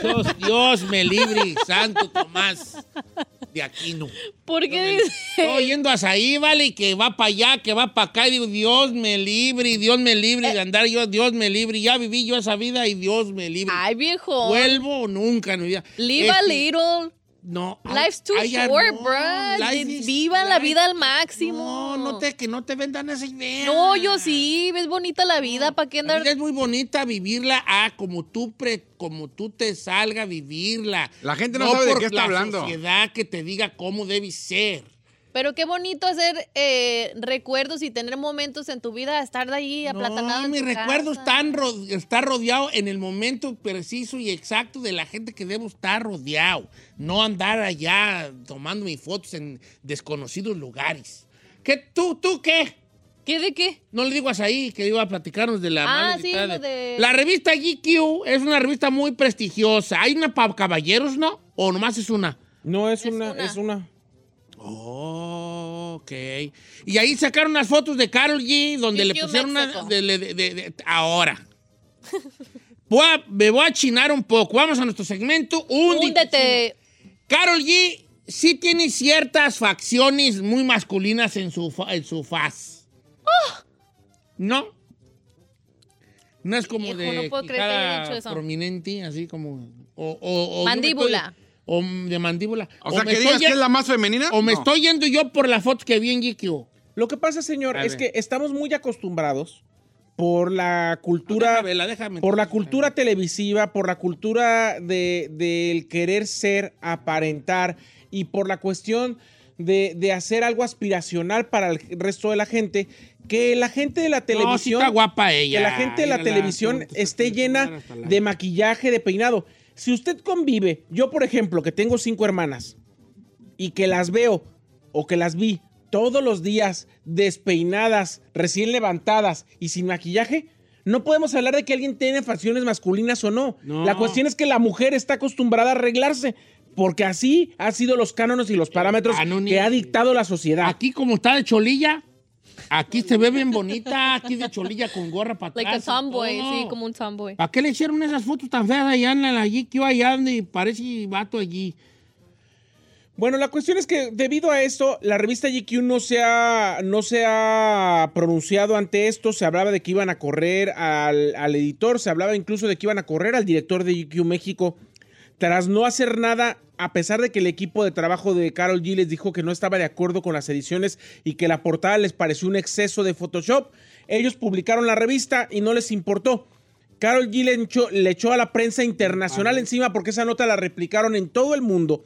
Dios, Dios me libre, Santo Tomás de Aquino. ¿Por qué dice? Estoy yendo a ahí, vale, y que va para allá, que va para acá, y digo, Dios me libre, Dios me libre de andar yo, Dios me libre. Ya viví yo esa vida y Dios me libre. Ay, viejo. Vuelvo nunca en mi vida. Live a Este, little. No. Life's too ay, short, no, bro. life is- Vivan la life- vida al máximo. No, no te, que no te vendan esa idea. No, yo sí. Ves bonita la vida. ¿Para qué La andar? vida es muy bonita vivirla ah, como tú pre, como tú te salga a vivirla. La gente no sabe de qué está la hablando. sociedad que te diga cómo debe ser. Pero qué bonito hacer eh, recuerdos y tener momentos en tu vida, estar de ahí aplatanado. No, mi recuerdo están ro- está rodeado en el momento preciso y exacto de la gente que debo estar rodeado. No andar allá tomando mis fotos en desconocidos lugares. ¿Qué tú, tú qué? ¿Qué de qué? No le digo a ahí que iba a platicarnos de la Ah, mala sí, lo de- La revista GQ es una revista muy prestigiosa. ¿Hay una para caballeros, no? ¿O nomás es una? No, es, Es una, una. es una. Oh, ok. Y ahí sacaron unas fotos de Carol G donde le pusieron una... De- de- de- de- ahora. Voy a- me voy a chinar un poco. Vamos a nuestro segmento. Húndete. Carol G sí tiene ciertas facciones muy masculinas en su, en su faz. ¿No? No es como Hijo, de no puedo creer que prominente, así como... O, o- o yo me Mandíbula. O de mandíbula. O sea, que digas que es la más femenina. O me No. estoy yendo yo por la foto que vi en GQ. Lo que pasa, señor, A es que estamos muy acostumbrados por la No, cultura, déjame déjame. por la cultura televisiva, por la cultura de, del querer ser, aparentar y por la cuestión de, de hacer algo aspiracional para el resto de la gente, que la gente de la No, sí televisión... está guapa ella. que la gente de la televisión esté llena de maquillaje, de peinado. Si usted convive, yo por ejemplo, que tengo cinco hermanas y que las veo o que las vi todos los días despeinadas, recién levantadas y sin maquillaje, no podemos hablar de que alguien tiene facciones masculinas o no. No. La cuestión es que la mujer está acostumbrada a arreglarse. Porque así han sido los cánones y los parámetros no, ni- que ha dictado la sociedad. Aquí como está de cholilla, aquí se ve bien bonita, aquí de cholilla con gorra para Like a atrás. tomboy, sí, como un tomboy. ¿Para qué le hicieron esas fotos tan feas allá en la GQ, allá donde parece vato allí? Bueno, la cuestión es que debido a esto, la revista GQ no se ha, no se ha pronunciado ante esto. Se hablaba de que iban a correr al, al editor, se hablaba incluso de que iban a correr al director de GQ México. Tras no hacer nada, a pesar de que el equipo de trabajo de Carol G les dijo que no estaba de acuerdo con las ediciones y que la portada les pareció un exceso de Photoshop, ellos publicaron la revista y no les importó. Carol G le echó, le echó a la prensa internacional encima porque esa nota la replicaron en todo el mundo.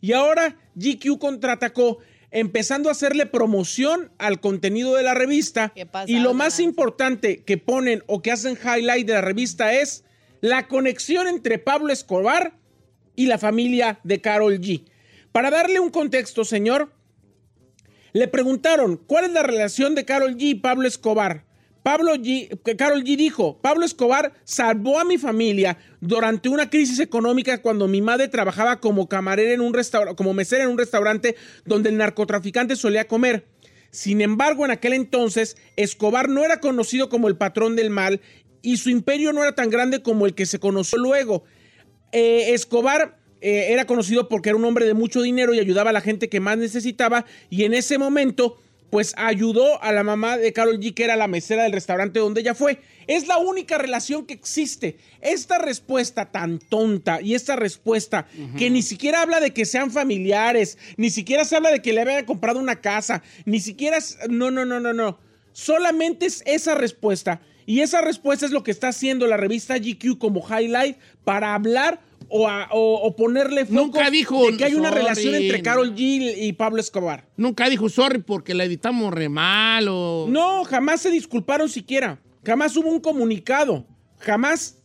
Y ahora GQ contraatacó, empezando a hacerle promoción al contenido de la revista. Y lo más importante que ponen o que hacen highlight de la revista es la conexión entre Pablo Escobar y la familia de Carol G. Para darle un contexto, señor, le preguntaron cuál es la relación de Carol G y Pablo Escobar. Pablo G, Carol G dijo, Pablo Escobar salvó a mi familia durante una crisis económica cuando mi madre trabajaba como camarera en un restaurante, como mesera en un restaurante donde el narcotraficante solía comer. Sin embargo, en aquel entonces, Escobar no era conocido como el patrón del mal y su imperio no era tan grande como el que se conoció luego. Eh, Escobar eh, era conocido porque era un hombre de mucho dinero y ayudaba a la gente que más necesitaba y en ese momento pues ayudó a la mamá de Carol G, que era la mesera del restaurante donde ella fue. Es la única relación que existe. Esta respuesta tan tonta y esta respuesta que ni siquiera habla de que sean familiares, ni siquiera se habla de que le había comprado una casa, ni siquiera... No, no, no, no, no. Solamente es esa respuesta. Y esa respuesta es lo que está haciendo la revista GQ como highlight para hablar o, a- o- o ponerle foco Nunca dijo, de que hay una sorry, relación entre no. Carol G y Pablo Escobar. Nunca dijo sorry porque la editamos re mal o... No, jamás se disculparon siquiera. Jamás hubo un comunicado. Jamás,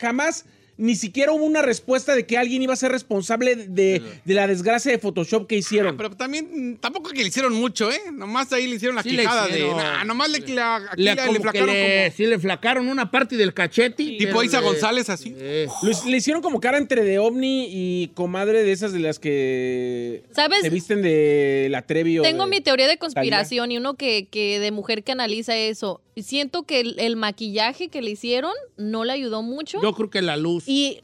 jamás, ni siquiera hubo una respuesta de que alguien iba a ser responsable de, de la desgracia de Photoshop que hicieron. Pero también, mm, tampoco que le hicieron mucho, ¿eh? Nomás ahí le hicieron la Sí quijada de. Nah, nomás le, la- aquí Le, la- flacaron le- como. sí le flacaron una parte del cachete. Tipo pero Isa le- González, así. Eh. Lo- le hicieron como cara entre de ovni y comadre de esas de las que ¿Sabes? se visten de la Trevi o Tengo de- mi teoría de conspiración y uno que, que de mujer que analiza eso. Siento que el, el maquillaje que le hicieron no le ayudó mucho. Yo creo que la luz y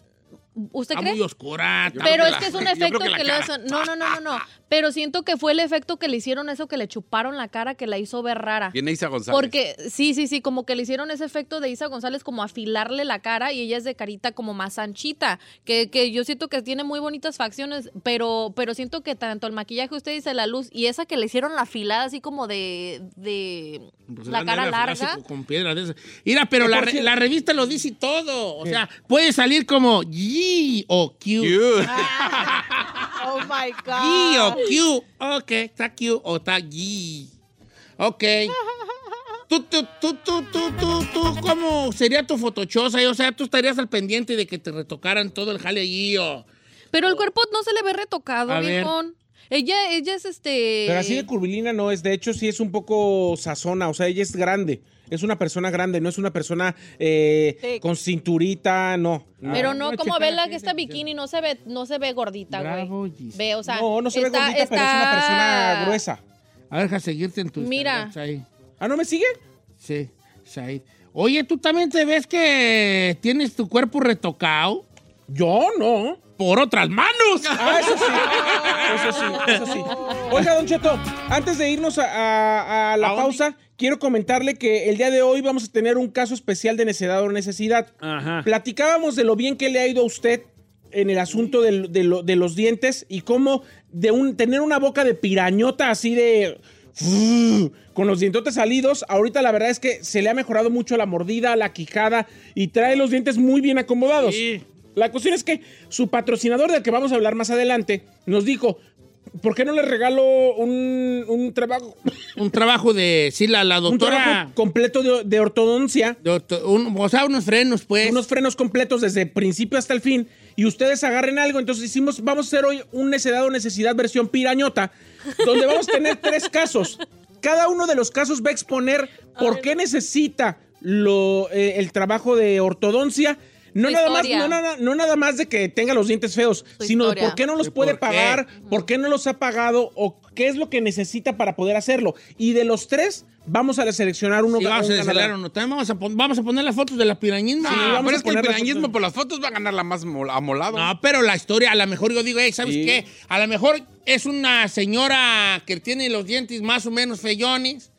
¿usted está cree? muy oscura. Pero es que es un efecto que que, le hacen. No, no, no, no, no. Pero siento que fue el efecto que le hicieron eso que le chuparon la cara que la hizo ver rara. Viene Isa González. Porque sí, sí, sí, como que le hicieron ese efecto de Isa González como afilarle la cara y ella es de carita como más anchita, que, que yo siento que tiene muy bonitas facciones, pero, pero siento que tanto el maquillaje, usted dice la luz, y esa que le hicieron la afilada así como de, de Pues la cara larga. Con piedras de. Mira, pero la, re- la revista lo dice todo. O sea, puede salir como G o Q. Cute. Oh my G o Q. Ok, está Q o está G. Ok. Tú, tú, tú, tú, tú, tú, tú, ¿cómo sería tu fotochosa? O sea, tú estarías al pendiente de que te retocaran todo el jale allí o... Pero el cuerpo no se le ve retocado, A ver. viejón. Ella, ella es este. Pero así de curvilínea no es. De hecho, sí es un poco sazona. O sea, ella es grande. Es una persona grande, no es una persona eh, Sí. con cinturita, no. Pero Ah, no, voy a como checar ve la aquí, que esta déjame bikini no se ve, no se ve gordita, Bravo, güey. Ve, o sea. no, no se ve está- gordita, pero es una está- persona gruesa. A ver, deja seguirte en tu Mira. Instagram. ¿Ah, no me sigue? Sí, Said. Oye, ¿tú también te ves que tienes tu cuerpo retocado Yo no. Por otras manos? Ah, eso sí. Eso sí, eso sí. Oiga, Don Cheto, antes de irnos a, a- a la ¿A dónde? pausa, quiero comentarle que el día de hoy vamos a tener un caso especial de necedad o necesidad. Ajá. Platicábamos de lo bien que le ha ido a usted en el asunto de, lo- de los dientes y cómo de un, tener una boca de pirañota así de... con los dientotes salidos, ahorita la verdad es que se le ha mejorado mucho la mordida, la quijada y trae los dientes muy bien acomodados. Sí. La cuestión es que su patrocinador, del que vamos a hablar más adelante, nos dijo, ¿por qué no le regalo un, un trabajo, Un trabajo de, sí, la, la un doctora... trabajo completo de, de ortodoncia? de orto- un- o sea, unos frenos, pues. unos frenos completos desde principio hasta el fin y ustedes agarren algo. Entonces hicimos, vamos a hacer hoy un necedad o necesidad versión pirañota, donde vamos a tener tres casos. Cada uno de los casos va a exponer por qué necesita lo, eh, el trabajo de ortodoncia. No nada, más, no, nada, no nada más de que tenga los dientes feos, Su sino de por qué no los ¿Y puede por qué? pagar, por qué no los ha pagado o qué es lo que necesita para poder hacerlo. Y de los tres, vamos a seleccionar uno Sí, vamos a acelerar uno. También vamos a, pon- vamos a poner las fotos de la pirañismo. Ah, pero es que el las pirañismo por las fotos va a ganar la más mol- amolado. No, pero la historia, a lo mejor yo digo, hey, ¿sabes Sí. qué? A lo mejor es una señora que tiene los dientes más o menos feyones,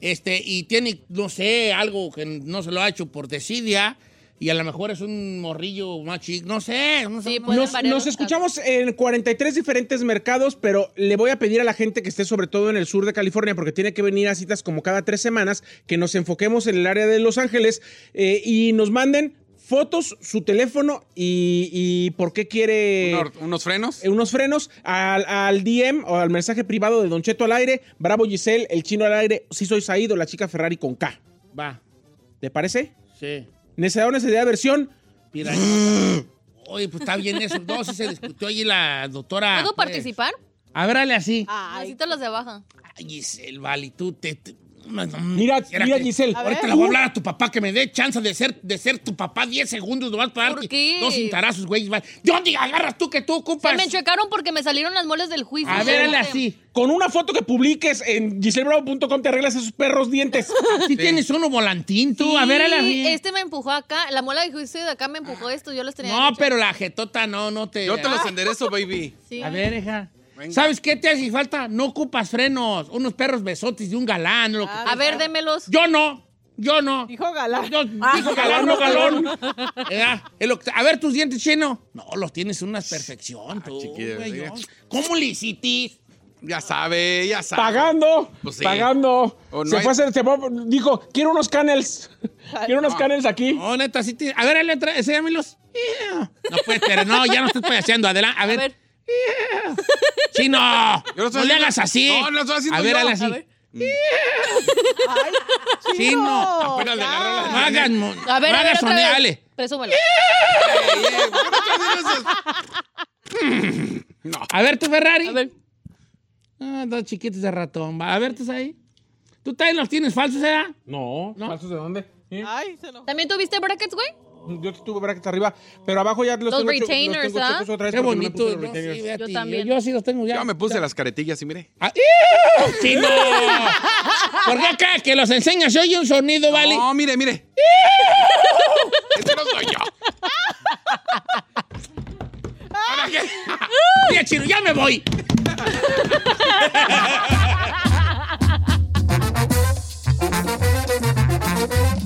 este, y tiene, no sé, algo que no se lo ha hecho por desidia, y a lo mejor es un morrillo más chico, no sé, no sé. Sí, Nos, nos escuchamos en 43 diferentes mercados, pero le voy a pedir a la gente que esté sobre todo en el sur de California, porque tiene que venir a citas como cada tres semanas, que nos enfoquemos en el área de Los Ángeles eh, y nos manden fotos, su teléfono y, y por qué quiere Unos, unos frenos. eh, unos frenos al, al DM o al mensaje privado de Don Cheto al aire, Bravo Giselle, el chino al aire, si soy Saído, la chica Ferrari con K. Va, ¿Te parece? sí. Necesidad o necesidad versión. Pirañota. Oye, pues está bien eso. No, sí se discutió allí la doctora. ¿Puedo pues. participar? A ver, dale así. Así te los de baja. Ay, Giselle, vale, tú te, Mira, mira, que- Giselle. Ahorita A le voy a hablar a tu papá que me dé chance de ser, de ser tu papá 10 segundos nomás para ¿Por qué? dos cintarazos, güey. ¿De dónde agarras tú que tú Se ocupas? me enchuecaron porque me salieron las moles del juicio. A ver, hazle así. Con una foto que publiques en giselbravo.com te arreglas esos perros dientes. Si tienes uno volantín tú, a ver, Sí, así. este me empujó acá. La mola de juicio de acá me empujó esto. Yo los tenía. No, pero la jetota no, no te... Yo te los enderezo, baby. Sí. A ver, hija. Venga. ¿Sabes qué te hace falta? No ocupas frenos. Unos perros besotes de un galán. lo que- A ver, démelos. Yo no. Yo no. Dijo galán. Yo, dijo galán, no galón. Eh, a ver tus dientes, chino. No, los tienes en una perfección, tú, chiquillo, güey, diga. yo. ¿Cómo le hiciste? Ya sabe, ya sabe. Pagando, Pues sí. pagando. No se hay- fue a hacer, se fue- dijo, quiero unos canels. quiero unos canels aquí. No, neta, sí te- A ver, le tra- enséñamelos. Yeah. No puedes, pero no, ya no estás payaseando. Adelante, a A ver. Ver. Chino, Yo lo estoy no le hagas así. No, lo estoy haciendo A ver, yo. hazle A así. ver. Ay, Chino. Apenas le ya. agarró la- No A ver, no a ver, otra vez. soneale. Presúmelo. Ey, ey, ¿por qué no? No. A ver, tu Ferrari. A ver. Ah, dos chiquitos de ratón. A ver, tú ahí. ¿Tú también los tienes falsos, eh? No, No. ¿falsos de dónde? ¿Eh? Ay, se enojó. ¿También tuviste brackets, güey? Yo tuve brackets arriba, pero abajo ya los, Los tengo, retainers, los tengo ¿ah? otra vez Qué porque no me bonito. puse los ¿no? retainers. Sí, Yo también. Yo, yo sí los tengo ya. Yo me puse las caretillas y mire. Ah. ¡Chino! ¿Por qué acá que los enseñas se oye un sonido, vale? No, mire, mire. Ese no soy yo. ¿Ahora qué? Mira, chino, ya me voy.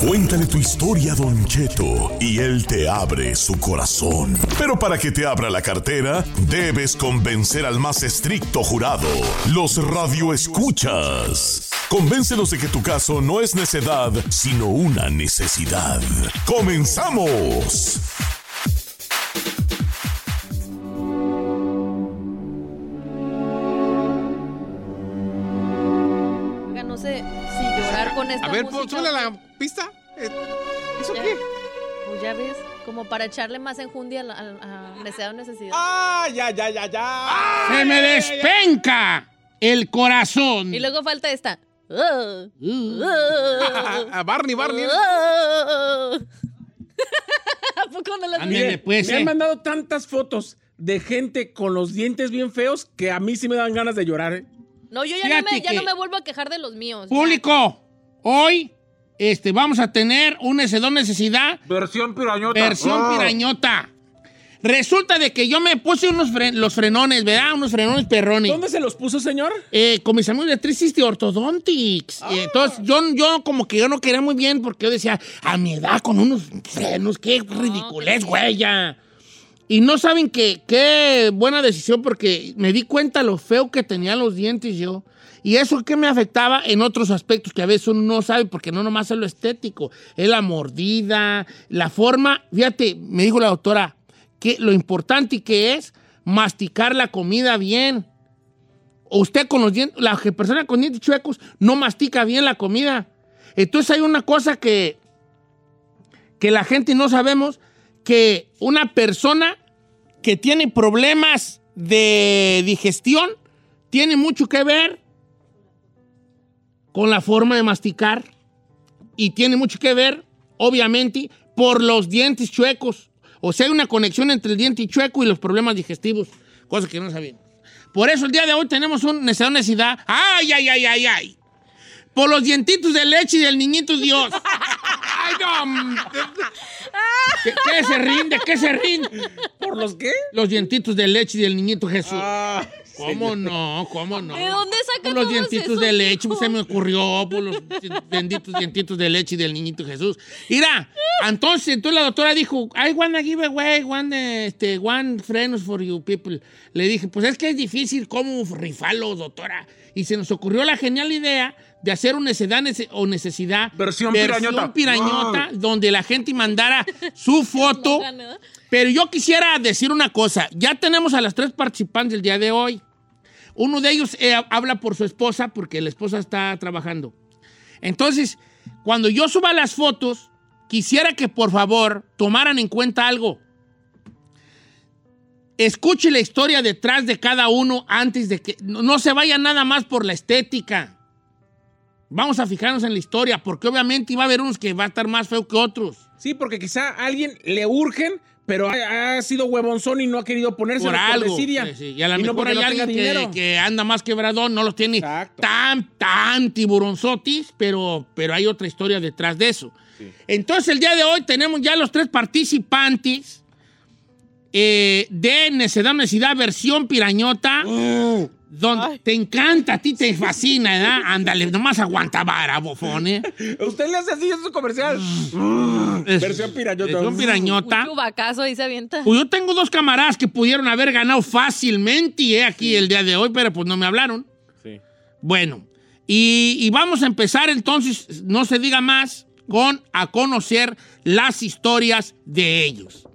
Cuéntale tu historia a Don Cheto y él te abre su corazón. Pero para que te abra la cartera, debes convencer al más estricto jurado, los radioescuchas. Convéncelos de que tu caso no es necedad, sino una necesidad. ¡Comenzamos! Ver, música. ¿puedo súbele a la pista? Eh, ¿Eso Ya. qué? Pues ya ves, como para echarle más enjundia a, la- a, a necesidad o necesidad. ¡Ah, ya, ya, ya, ya! ¡Se me despenca el corazón! Y luego falta esta. Ah, A Barney, Barney. ah. ¿A poco no las Ándale, Mire, pues, me han eh. mandado tantas fotos de gente con los dientes bien feos que a mí sí me dan ganas de llorar. ¿eh? No, yo ya no, me, ya que- no me vuelvo a quejar de los míos. ya. Público, hoy este, vamos a tener un S2 necesidad, Versión pirañota. versión Ah. pirañota. Resulta de que yo me puse unos fre- los frenones, ¿verdad? Unos frenones perrones. ¿Dónde se los puso, señor? Eh, con mis amigos de 360 Orthodontics. Ah. Y entonces, yo, yo como que yo no quería muy bien porque yo decía, a mi edad con unos frenos, qué ridiculez, güey, ya. Y no saben que, qué buena decisión porque me di cuenta lo feo que tenían los dientes yo. Y eso que me afectaba en otros aspectos que a veces uno no sabe porque no nomás es lo estético, es la mordida, la forma. Fíjate, me dijo la doctora, que lo importante que es masticar la comida bien. Usted con los dientes, la persona con dientes chuecos no mastica bien la comida. Entonces hay una cosa que, que la gente no sabemos, que una persona que tiene problemas de digestión tiene mucho que ver con la forma de masticar y tiene mucho que ver, obviamente, por los dientes chuecos. O sea, hay una conexión entre el diente chueco y los problemas digestivos, cosa que no sabíamos. Por eso el día de hoy tenemos un necesidad, necesidad. ¡Ay, ay, ay, ay, ay! Por los dientitos de leche y del niñito Dios. ¡Ay, no! mm, ¿Qué, qué se rinde? ¿Qué se rinde? ¿Por los qué? Los dientitos de leche y del niñito Jesús. Ah, ¿Cómo no? ¿Cómo no? ¿De dónde sacan Por los dientitos esos de leche, pues, se me ocurrió, por los benditos dientitos de leche y del niñito Jesús. Mira, entonces, entonces la doctora dijo, I wanna give away one, este, one friends for you people. Le dije, pues es que es difícil cómo rifarlo, doctora. Y se nos ocurrió la genial idea de hacer una necesidad nece- o necesidad Versión pirañota. pirañota, donde la gente mandara su foto. Pero yo quisiera decir una cosa. Ya tenemos a las tres participantes del día de hoy. Uno de ellos eh, habla por su esposa porque la esposa está trabajando. Entonces, cuando yo suba las fotos, quisiera que por favor tomaran en cuenta algo. Escuche la historia detrás de cada uno antes de que... No, se vaya nada más por la estética. Vamos a fijarnos en la historia, porque obviamente va a haber unos que va a estar más feo que otros. Sí, porque quizá a alguien le urgen, pero ha, ha sido huevonzón y no ha querido ponerse por algo. desidia. Sí, sí. Y a lo no mejor hay no tenga alguien que, anda más quebradón, no los tiene Exacto. tan, tan tiburonzotis, pero, pero hay otra historia detrás de eso. Entonces, el día de hoy tenemos ya los tres participantes eh, de Necedad Necesidad versión pirañota. Donde te encanta, a ti te fascina, ¿verdad? Ándale, nomás aguanta vara, bofón, ¿eh? Usted le hace así en su comercial. Es- Versión pirañota. Versión pirañota. Un chubacazo ahí se avienta. Pues yo tengo dos camaradas que pudieron haber ganado fácilmente eh, aquí el día de hoy, pero pues no me hablaron. Sí. Bueno, y, y vamos a empezar entonces, no se diga más, con a conocer las historias de ellos.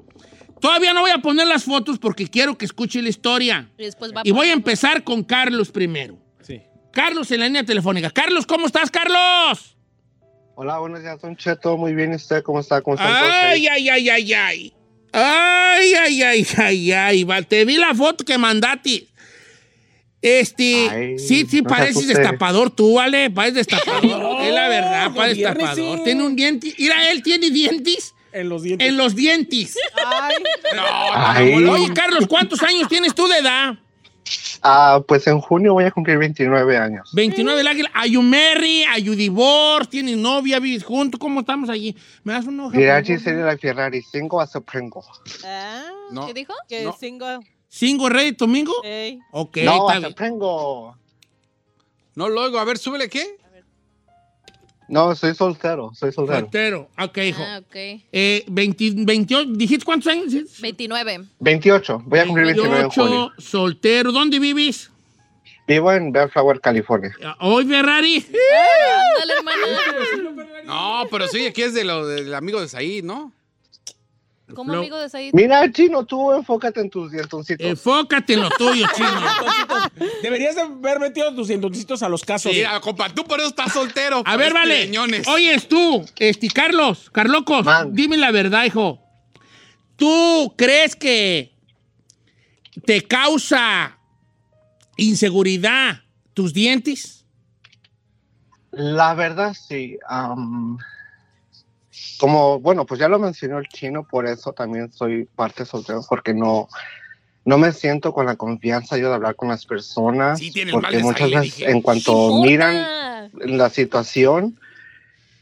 Todavía no voy a poner las fotos porque quiero que escuche la historia. Y después va Y voy a empezar con Carlos primero. Sí. Carlos en la línea telefónica. Carlos, ¿cómo estás, Carlos? Hola, buenos días, Don Cheto. Muy bien, ¿y usted cómo está? ¿Cómo está? Ay, ay, ay, ay, ay. Ay, ay, ay, ay, ay. va, Te vi la foto que mandaste. Este, Ay, sí, sí, no pareces destapador tú, ¿vale? Pareces destapador. es la verdad, con parece viernes, destapador. sí. Tiene un diente. Mira, él tiene dientes En los dientes. en los dientes. Ay, Ay. Oye, Carlos, ¿cuántos años tienes tú de edad? Ah, pues en junio voy a cumplir 29 años. 29 del águila. Are you married? Are you divorced? ¿Tienes novia? ¿Vives juntos? ¿Cómo estamos allí? ¿Me das una hoja? Mira? Giselle la Ferrari, cinco a Pringo. ah, No. ¿Qué dijo? que No. single. ¿Single ready domingo? Ey. Ok, no, a. No lo oigo. A ver, súbele qué. No, soy soltero, soy soltero. Soltero. Ok, hijo. Ah, ok. Eh, 20 28, ¿dijiste cuántos años? 29. 28, voy a cumplir 29 en 28, junio. soltero. ¿Dónde vives? Vivo en Bellflower, California. Hoy Ferrari. Ándale, hermana. No, pero sí, aquí es de lo del amigo de Said, ¿no? ¿Cómo Lo- amigo de Said? Mira, Chino, tú enfócate en tus dientoncitos. Enfócate en lo tuyo, chino. Deberías de haber metido tus dientoncitos a los casos. Mira, compa, tú por eso estás soltero. A por ver, este vale. riñones. Oyes tú, este, Carlos, Carlocos, Man. dime la verdad, hijo. ¿Tú crees que te causa inseguridad tus dientes? La verdad, sí. am, como, bueno, pues ya lo mencionó el chino, por eso también soy parte soltero, porque no, no me siento con la confianza yo de hablar con las personas, Sí, porque muchas veces en cuanto miran la situación,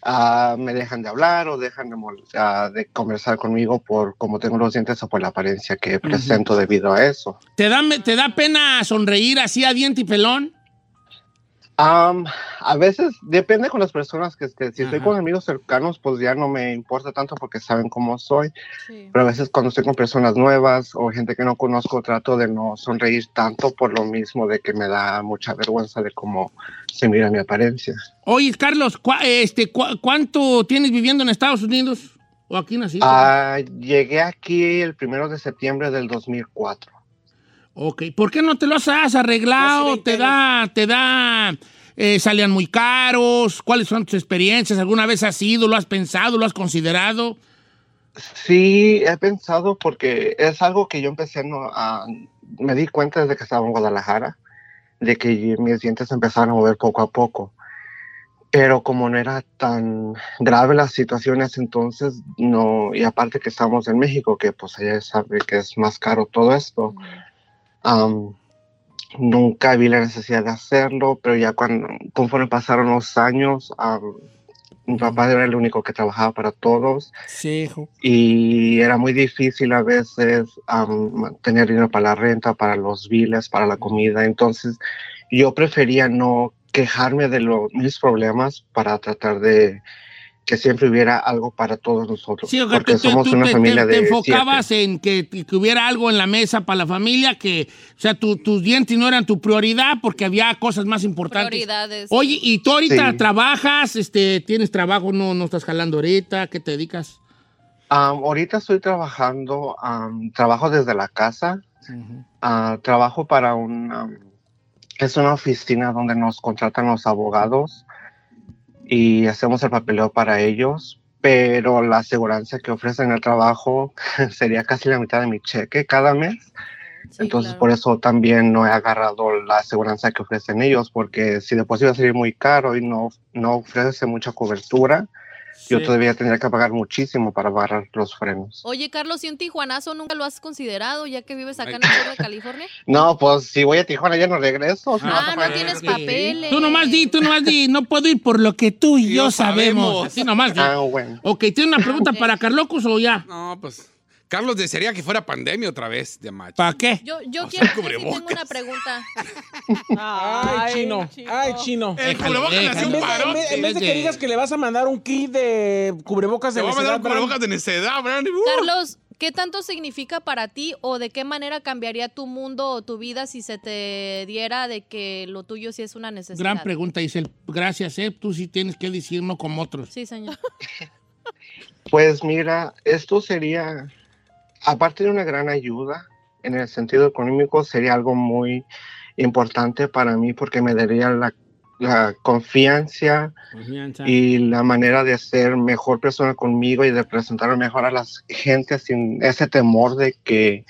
ah, me dejan de hablar o dejan de, ah, de conversar conmigo por cómo tengo los dientes o por la apariencia que presento debido a eso. ¿Te da, ¿Te da pena sonreír así a diente y pelón? Am, a veces depende con las personas que esté. Si estoy con amigos cercanos, pues ya no me importa tanto porque saben cómo soy. Pero a veces cuando estoy con personas nuevas o gente que no conozco, trato de no sonreír tanto por lo mismo de que me da mucha vergüenza de cómo se mira mi apariencia. Oye, Carlos, ¿cuá- este, cuá- ¿cuánto tienes viviendo en Estados Unidos? ¿O aquí naciste? Ah, llegué aquí el primero de septiembre del 2004. Ok, ¿por qué no te los has arreglado? ¿Te da, te da, eh, salían muy caros? ¿Cuáles son tus experiencias? ¿Alguna vez has ido, lo has pensado, lo has considerado? Sí, he pensado porque es algo que yo empecé no, a... Me di cuenta desde que estaba en Guadalajara, de que mis dientes empezaron a mover poco a poco. Pero como no era tan grave las situaciones, entonces no... Y aparte que estamos en México, que pues allá sabe que es más caro todo esto, am, nunca vi la necesidad de hacerlo, pero ya cuando, conforme pasaron los años, am, mi papá era el único que trabajaba para todos Sí, hijo. y era muy difícil a veces tener dinero para la renta, para los biles, para la comida. Entonces yo prefería no quejarme de mis problemas para tratar de que siempre hubiera algo para todos nosotros. Sí, porque tú, somos tú una te, familia te- te de siete. enfocabas en que, que hubiera algo en la mesa para la familia, que, o sea, tu- tus dientes no eran tu prioridad porque había cosas más importantes. Prioridades. Oye, ¿y tú ahorita Sí. trabajas? Este, ¿Tienes trabajo? No, ¿No estás jalando ahorita? ¿Qué te dedicas? Am, ahorita estoy trabajando, am, trabajo desde la casa, Ah, trabajo para un, es una oficina donde nos contratan los abogados y hacemos el papeleo para ellos, pero la aseguranza que ofrecen el trabajo sería casi la mitad de mi cheque cada mes. Entonces, por eso también no he agarrado la aseguranza que ofrecen ellos, porque si de por sí va a salir muy caro y no, no ofrece mucha cobertura, yo Sí. todavía tendría que pagar muchísimo para agarrar los frenos. Oye, Carlos, ¿y un tijuanazo nunca lo has considerado ya que vives acá en el sur de California? No, pues si voy a Tijuana ya no regreso. Ah, no pagar- tienes papeles. Tú nomás di, tú nomás di, no puedo ir por lo que tú y yo, sabemos. sabemos. Así nomás di. Ah, bueno. Ok, ¿tiene una pregunta para Carlocos o ya? No, pues. Carlos desearía que fuera pandemia otra vez de macho. ¿Para qué? Yo, sea, quiero yo sí cubrebocas. tengo una pregunta. Ay, chino. Ay, chino. El cubrebocas un vez, de- en vez- en vez de que digas que le vas a mandar un kit de cubrebocas Te de voy a mandar un cubrebocas de necedad, Brand. Carlos, ¿qué tanto significa para ti o de qué manera cambiaría tu mundo o tu vida si se te diera de que lo tuyo sí es una necesidad? Gran pregunta, Isel. Gracias, eh. Tú sí tienes que decir no como otros. Sí, señor. Pues mira, esto sería, aparte de una gran ayuda en el sentido económico, sería algo muy importante para mí porque me daría la, la confianza y la manera de ser mejor persona conmigo y de presentarme mejor a las gente sin ese temor de que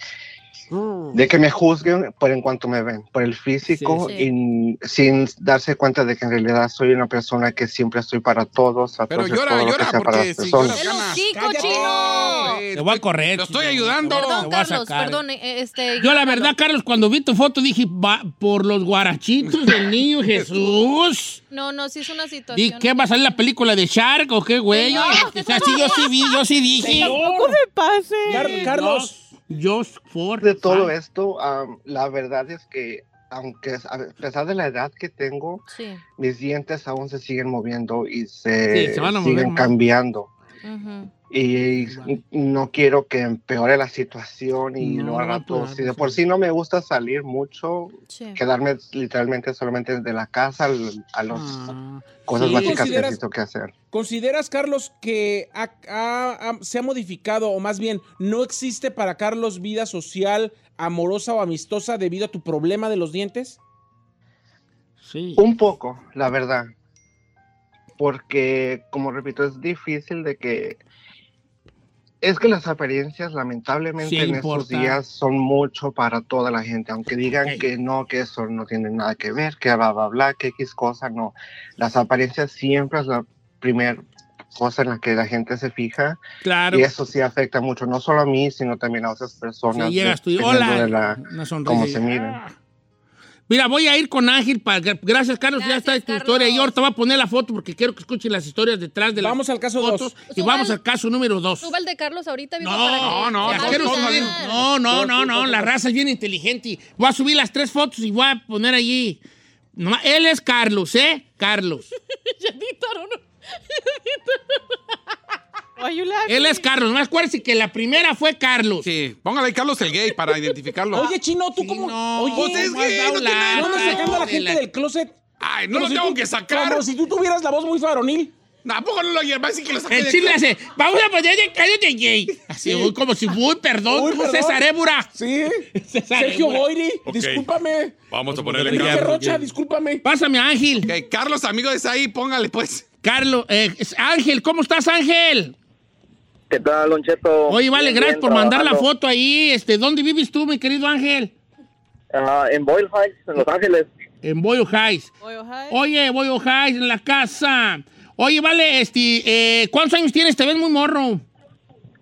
de que me juzguen por en cuanto me ven, por el físico Sí. y sin darse cuenta de que en realidad soy una persona que siempre estoy para todos, a Pero llora, todo lo que llora, sea para porque las si personas. lloras, ganas. ¡Chico, Cállate. chino! Te voy a correr. Lo estoy ayudando. Te Perdón, voy a Carlos, sacar. perdón. eh, Este, Yo la verdad, Carlos, cuando vi tu foto dije, va por los guarachitos del niño Jesús. No, no, sí es una ¿Y situación. qué va a salir la película de Shark o qué, güey? No. O sea, sí, yo sí vi, yo sí dije. Tampoco se pase. Car- Carlos. Just for de todo fun. esto, am, la verdad es que aunque a pesar de la edad que tengo, Sí. mis dientes aún se siguen moviendo y se, Sí, se van a mover siguen más. cambiando. Y no quiero que empeore la situación y No, no, rato, claro, si de por sí no me gusta salir mucho, Sí. quedarme literalmente solamente de la casa al- a las Ah, cosas sí. básicas que ¿Consideras- necesito que hacer. ¿Consideras, Carlos, que ha- ha- ha- se ha modificado, o más bien, no existe para Carlos vida social, amorosa o amistosa debido a tu problema de los dientes? Sí. Un poco, la verdad. Porque, como repito, es difícil de que... Es que las apariencias, lamentablemente, Sí, en estos días son mucho para toda la gente. Aunque digan Ok. que no, que eso no tiene nada que ver, que bla, bla, bla, que X cosa, no. Las apariencias siempre es la primera cosa en la que la gente se fija. Claro. Y eso sí afecta mucho, no solo a mí, sino también a otras personas. Si llegas tú y hola, la- una sonrisa cómo y- se miran. Mira, voy a ir con Ángel. Para, gracias, Carlos. ya está tu historia. Y ahorita voy a poner la foto porque quiero que escuchen las historias detrás de las Vamos al caso fotos. dos. Y Suba vamos al caso número dos. Suba el de Carlos ahorita, No, para que- no, no, Ah, no, no, no, no, no, no, la raza es bien inteligente. Voy a subir las tres fotos y voy a poner allí. Él es Carlos, ¿eh? Carlos. Ya editaron. Él es Carlos. Nomás acuérdense que la primera fue Carlos. Sí, póngale ahí Carlos el gay para identificarlo. Oye, Chino, ¿tú Sí, cómo? no, Oye, Pues es ¿cómo has gay, no tiene ¿no sacando a la de gente del closet? Ay, no Como lo si tengo tú- que sacar. Como si tú tuvieras la voz muy varonil. Tampoco no lo va a decir que lo saqué El de chile hace, vamos a poner de cállate gay. Así, uy, como si, uy, perdón, Uy, perdón. César Évora. Sí. César Sergio. Goyri, Ok. discúlpame. Vamos a ponerle Enrique Carlos. Rocha, discúlpame. Pásame a Ángel. Ok, Carlos, amigo de ahí, póngale pues. Carlos, eh, Ángel, ¿cómo estás, Ángel? ¿Qué tal, Don Cheto? Oye, vale, Bien, gracias bien, por mandar la foto ahí. Este, ¿Dónde vives tú, mi querido Ángel? Ah, en Boyle Heights, en Los Ángeles. En Boyo Heights. Oye, Boyo Heights, en la casa. Oye, vale, este, eh, ¿cuántos años tienes? Te ves muy morro.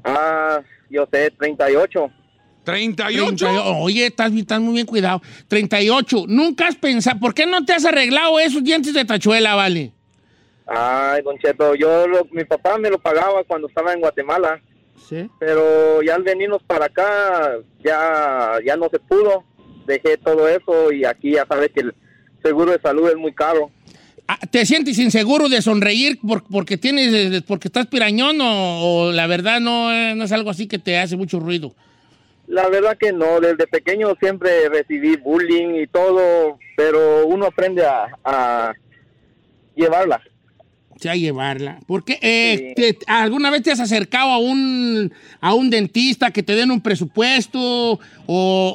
Ah, yo sé, 38. 38. 38. Oye, estás, estás muy bien cuidado. 38. Nunca has pensado, ¿por qué no te has arreglado esos dientes de tachuela, vale? Ay, Don Cheto, yo, lo- mi papá me lo pagaba cuando estaba en Guatemala, Sí. pero ya al venirnos para acá, ya, ya no se pudo. Dejé todo eso y aquí ya sabes que el seguro de salud es muy caro. Ah, ¿Te sientes inseguro de sonreír por- porque tienes, porque estás pirañón o, o la verdad no, eh, no es algo así que te hace mucho ruido? La verdad que no, desde pequeño siempre recibí bullying y todo, pero uno aprende a, a llevarla. Sí, a llevarla. Porque eh, te- ¿alguna vez te has acercado a un, a un dentista que te den un presupuesto o,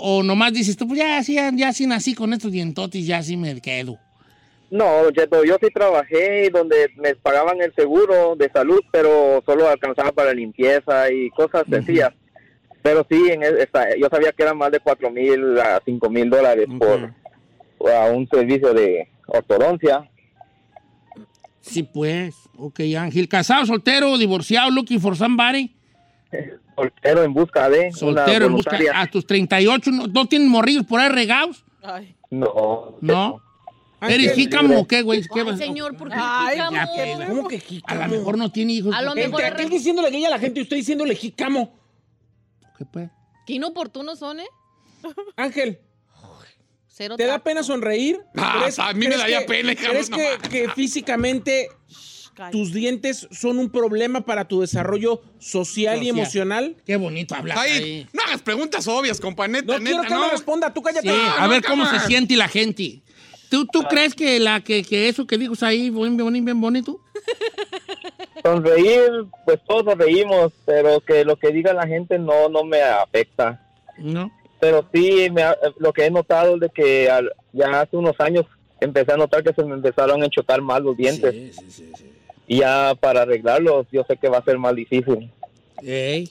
o nomás dices tú, pues ya, ya, ya sí nací con estos dientotes, ya sí me quedo? No, Cheto, yo sí trabajé donde me pagaban el seguro de salud, pero solo alcanzaba para limpieza y cosas sencillas. Pero sí, en el- esta- yo sabía que eran más de cuatro mil a cinco mil dólares por a un servicio de ortodoncia. Sí, pues. Ok, Ángel. ¿Casado, soltero, divorciado, looking for somebody? Soltero en busca de una Soltero, en busca. A tus 38, ¿no, ¿no tienen morrillos por ahí regados? No. ¿No? Ángel, ¿Eres jícamo o qué, güey? ¿Qué Ay, señor, ¿por qué Ay, ya, pues, ¿Cómo que jícamo? A lo mejor no tiene hijos. A lo mejor Este, aquel diciéndole gay a la gente y usted diciéndole jícamo. ¿Qué pues? Qué inoportunos son, ¿eh? Ángel, Cero ¿te da pena sonreír? Ah, a mí me daría que- pena, hija, ¿Crees no que, físicamente tus dientes son un problema para tu desarrollo social, y emocional? Qué bonito hablar Ahí, ahí. no hagas preguntas obvias, compa, neta, No neta, quiero que no. me responda, tú cállate. Sí, a no, ver cómo se siente la gente. ¿Tú, tú crees que, la, que, que eso que dijo ahí, bien, bien, bien bonito? Sonreír, pues todos reímos, pero que lo que diga la gente no, no me afecta. No. Pero sí, me ha- lo que he notado es de que al- ya hace unos años empecé a notar que se me empezaron a enchocar mal los dientes. Y ya para arreglarlos, yo sé que va a ser más difícil. Ey.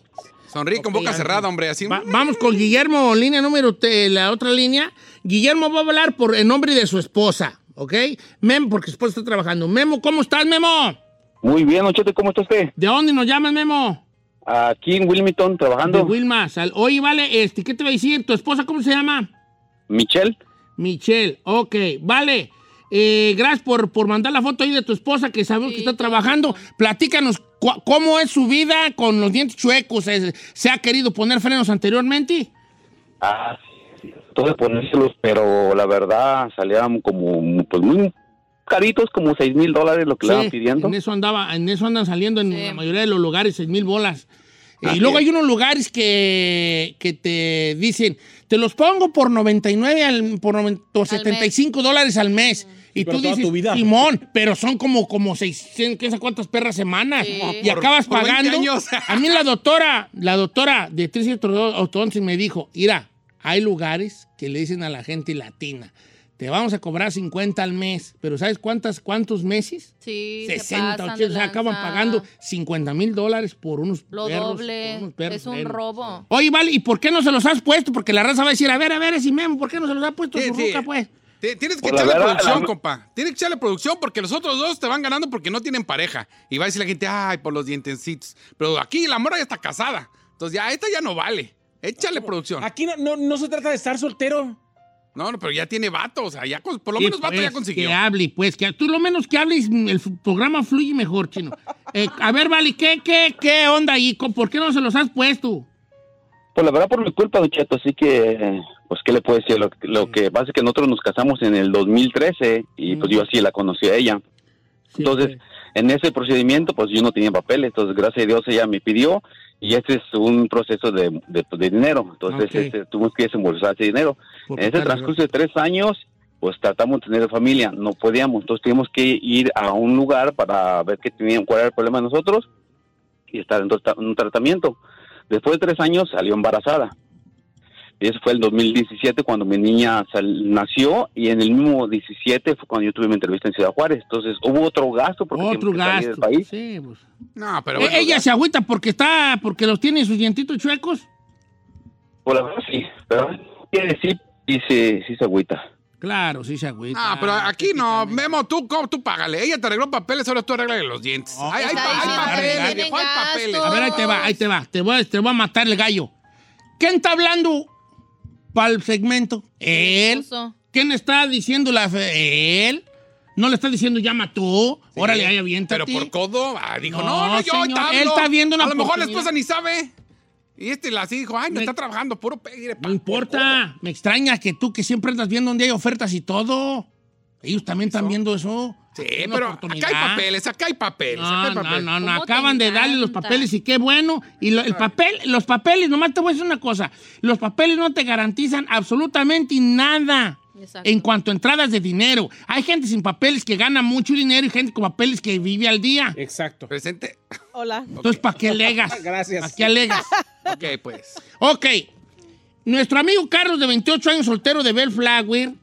Sonríe con boca cerrada, hombre, así. Va- vamos con Guillermo, línea número, te- la otra línea. Guillermo va a hablar por en nombre de su esposa, ¿ok? Memo, porque su esposa está trabajando. Memo, ¿cómo estás, Memo? Muy bien, Don ¿cómo está usted? ¿De dónde nos llamas, Memo? Aquí en Wilmington, trabajando. De Wilma. Sal- Oye, vale, este, ¿qué te va a decir? ¿Tu esposa cómo se llama? Michelle. Michelle, ok, vale. Eh, gracias por, por mandar la foto ahí de tu esposa que sabemos que está trabajando. Platícanos cómo es su vida con los dientes chuecos. ¿Se, se ha querido poner frenos anteriormente? Ah, sí, sí, tuve que ponérselos, pero la verdad salían como, pues muy caritos, como seis mil dólares lo que le estaban pidiendo. En eso andaba, en eso andan saliendo en la mayoría de los lugares, seis mil bolas. Así y luego es. hay unos lugares que, que te dicen, te los pongo por 99 al, por, noven- por 75 dólares al mes. Y Pero tú toda dices, tu vida. Simón, pero son como, como 600, quién sabe cuántas perras semanas. Y Por- acabas por 20 pagando. años. A mí la doctora, la doctora de Tricia Ortodoncia me dijo, mira, hay lugares que le dicen a la gente latina, te vamos a cobrar 50 al mes, pero ¿sabes cuántas, cuántos meses? Sí, se 60, pasan 80, de o sea, acaban pagando 50 mil dólares por unos Lo perros. doble. por unos perros Es un frenos. robo. Oye, vale, ¿y por qué no se los has puesto? Porque la raza va a decir, a ver, a ver, ese memo, ¿por qué no se los ha puesto Sí, su sí. ruca, pues? Tienes que Pues echarle verdad, producción, la- compa. Tienes que echarle producción porque los otros dos te van ganando porque no tienen pareja. Y va a decir la gente, ay, por los dientecitos. Pero aquí la mora ya está casada. Entonces ya, esta ya no vale. Échale producción. Aquí no, no, no se trata de estar soltero. No, no, pero ya tiene vato, o sea, ya con- por lo Sí, menos vato pues, ya consiguió. Que hable, pues, que tú lo menos que hables, el f- programa fluye mejor, chino. Eh, a ver, Vali, ¿qué, qué, qué onda ahí? ¿Con- ¿Por qué no se los has puesto? Pues la verdad por mi culpa, Don Cheto, así que, pues, ¿qué le puedo decir? Lo, lo que pasa es que nosotros nos casamos en el 2013 y pues yo así la conocí a ella. Entonces, en ese procedimiento, pues yo no tenía papeles, entonces gracias a Dios ella me pidió y este es un proceso de, de, de dinero, entonces Ok. este, tuvimos que desembolsar ese dinero. Por En ese transcurso de tres años, pues tratamos de tener familia, no podíamos, entonces tuvimos que ir a un lugar para ver qué tenían, cuál era el problema de nosotros y estar en un tratamiento. Después de tres años salió embarazada. Y eso fue el 2017 cuando mi niña sal- nació y en el mismo 17 fue cuando yo tuve mi entrevista en Ciudad Juárez. Entonces hubo otro gasto porque Otro gasto. del país. Sí, pues. No, pero bueno, ella se agüita porque está, porque los tiene sus dientitos chuecos. Pues la verdad sí, pero quiere decir y se, sí se agüita. Claro, sí se agüita. Ah, pero aquí no, Memo, tú, ¿cómo? tú págale. Ella te arregló papeles, ahora tú arreglas los dientes. hay, hay, hay papeles, hay papeles. A ver, ahí te va, ahí te va. Te voy, te voy a matar el gallo. ¿Quién está hablando para el segmento? Él. ¿Quién está diciendo la fe? Él. No le está diciendo llama tú. Órale, ahí aviéntate. Pero por codo, ah, dijo, No, no, no, yo hablo. él está viendo una A lo mejor la esposa ni sabe. Y este la así dijo, ay, no está trabajando, puro pegue. No importa. Me extraña que tú que siempre andas viendo donde hay ofertas y todo. Ellos también están viendo eso. Sí, pero oportunidad. acá hay papeles, acá hay papeles, acá No, hay no, papeles. no, no, acaban de darle los papeles y qué bueno. Y lo- el papel, los papeles, nomás te voy a decir una cosa, los papeles no te garantizan absolutamente nada Exacto. en cuanto a entradas de dinero. Hay gente sin papeles que gana mucho dinero y gente con papeles que vive al día. Exacto. Presente. Hola. Entonces, ¿para qué alegas? Gracias. ¿Para qué alegas? Ok, pues. Ok. Nuestro amigo Carlos, de 28 años, soltero de Bellflower,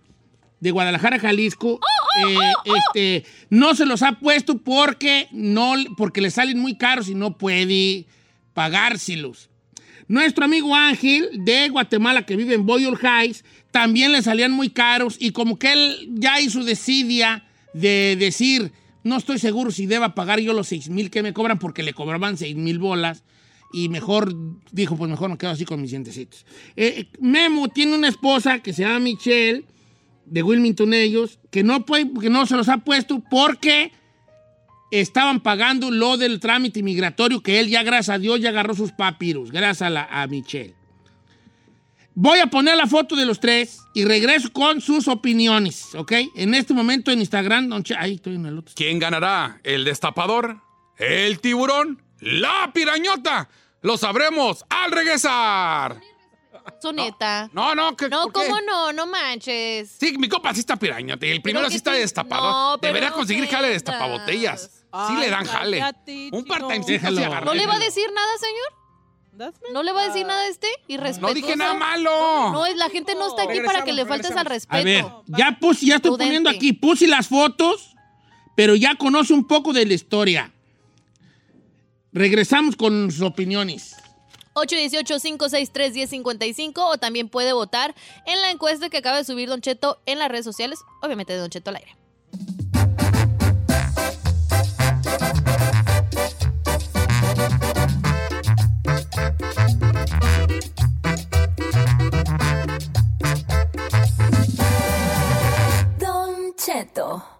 de Guadalajara, Jalisco, eh, este, no se los ha puesto porque, no, porque le salen muy caros y no puede pagárselos. Nuestro amigo Ángel, de Guatemala, que vive en Boyle Heights, también le salían muy caros y como que él ya hizo decidia de decir, no estoy seguro si deba pagar yo los 6 mil que me cobran porque le cobraban 6 mil bolas y mejor dijo, pues mejor me quedo así con mis dientecitos. Eh, Memo tiene una esposa que se llama Michelle, de Wilmington ellos, que no, que no se los ha puesto porque estaban pagando lo del trámite migratorio que él ya, gracias a Dios, ya agarró sus papiros, gracias a, la, a Michelle. Voy a poner la foto de los tres y regreso con sus opiniones, ¿ok? En este momento en Instagram, ahí estoy en el otro. ¿Quién ganará? ¿El destapador? ¿El tiburón? ¿La pirañota? Lo sabremos al regresar. Soneta. No, no, ¿qué, No, por qué? ¿cómo no? No manches. Sí, mi copa sí está pirañota. Y el primero que sí está sí. destapador. No, Debería no conseguir jale de destapabotellas. Sí le dan jale. Un part-time sí. ¿No le va a decir nada, señor? ¿No le va a decir nada a este? ¿Irrespetuoso? No dije nada malo. No, es la gente no está aquí para que le Regresamos, faltes al respeto. A ver, ya puse, ya estoy Prudente. poniendo aquí, puse las fotos, pero ya conoce un poco de la historia. Regresamos con sus opiniones. 818-563-1055 o también puede votar en la encuesta que acaba de subir Don Cheto en las redes sociales, obviamente de Don Cheto al aire. Don Cheto.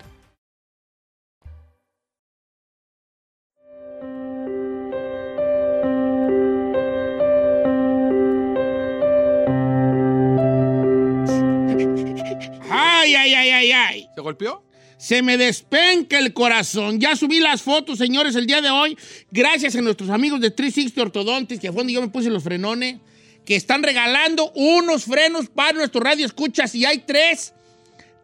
¿Te golpeó? Se me despenca el corazón. Ya subí las fotos, señores, el día de hoy. Gracias a nuestros amigos de 360 Ortodontis, que fue donde yo me puse los frenones, que están regalando unos frenos para nuestro radio escuchas. Y hay tres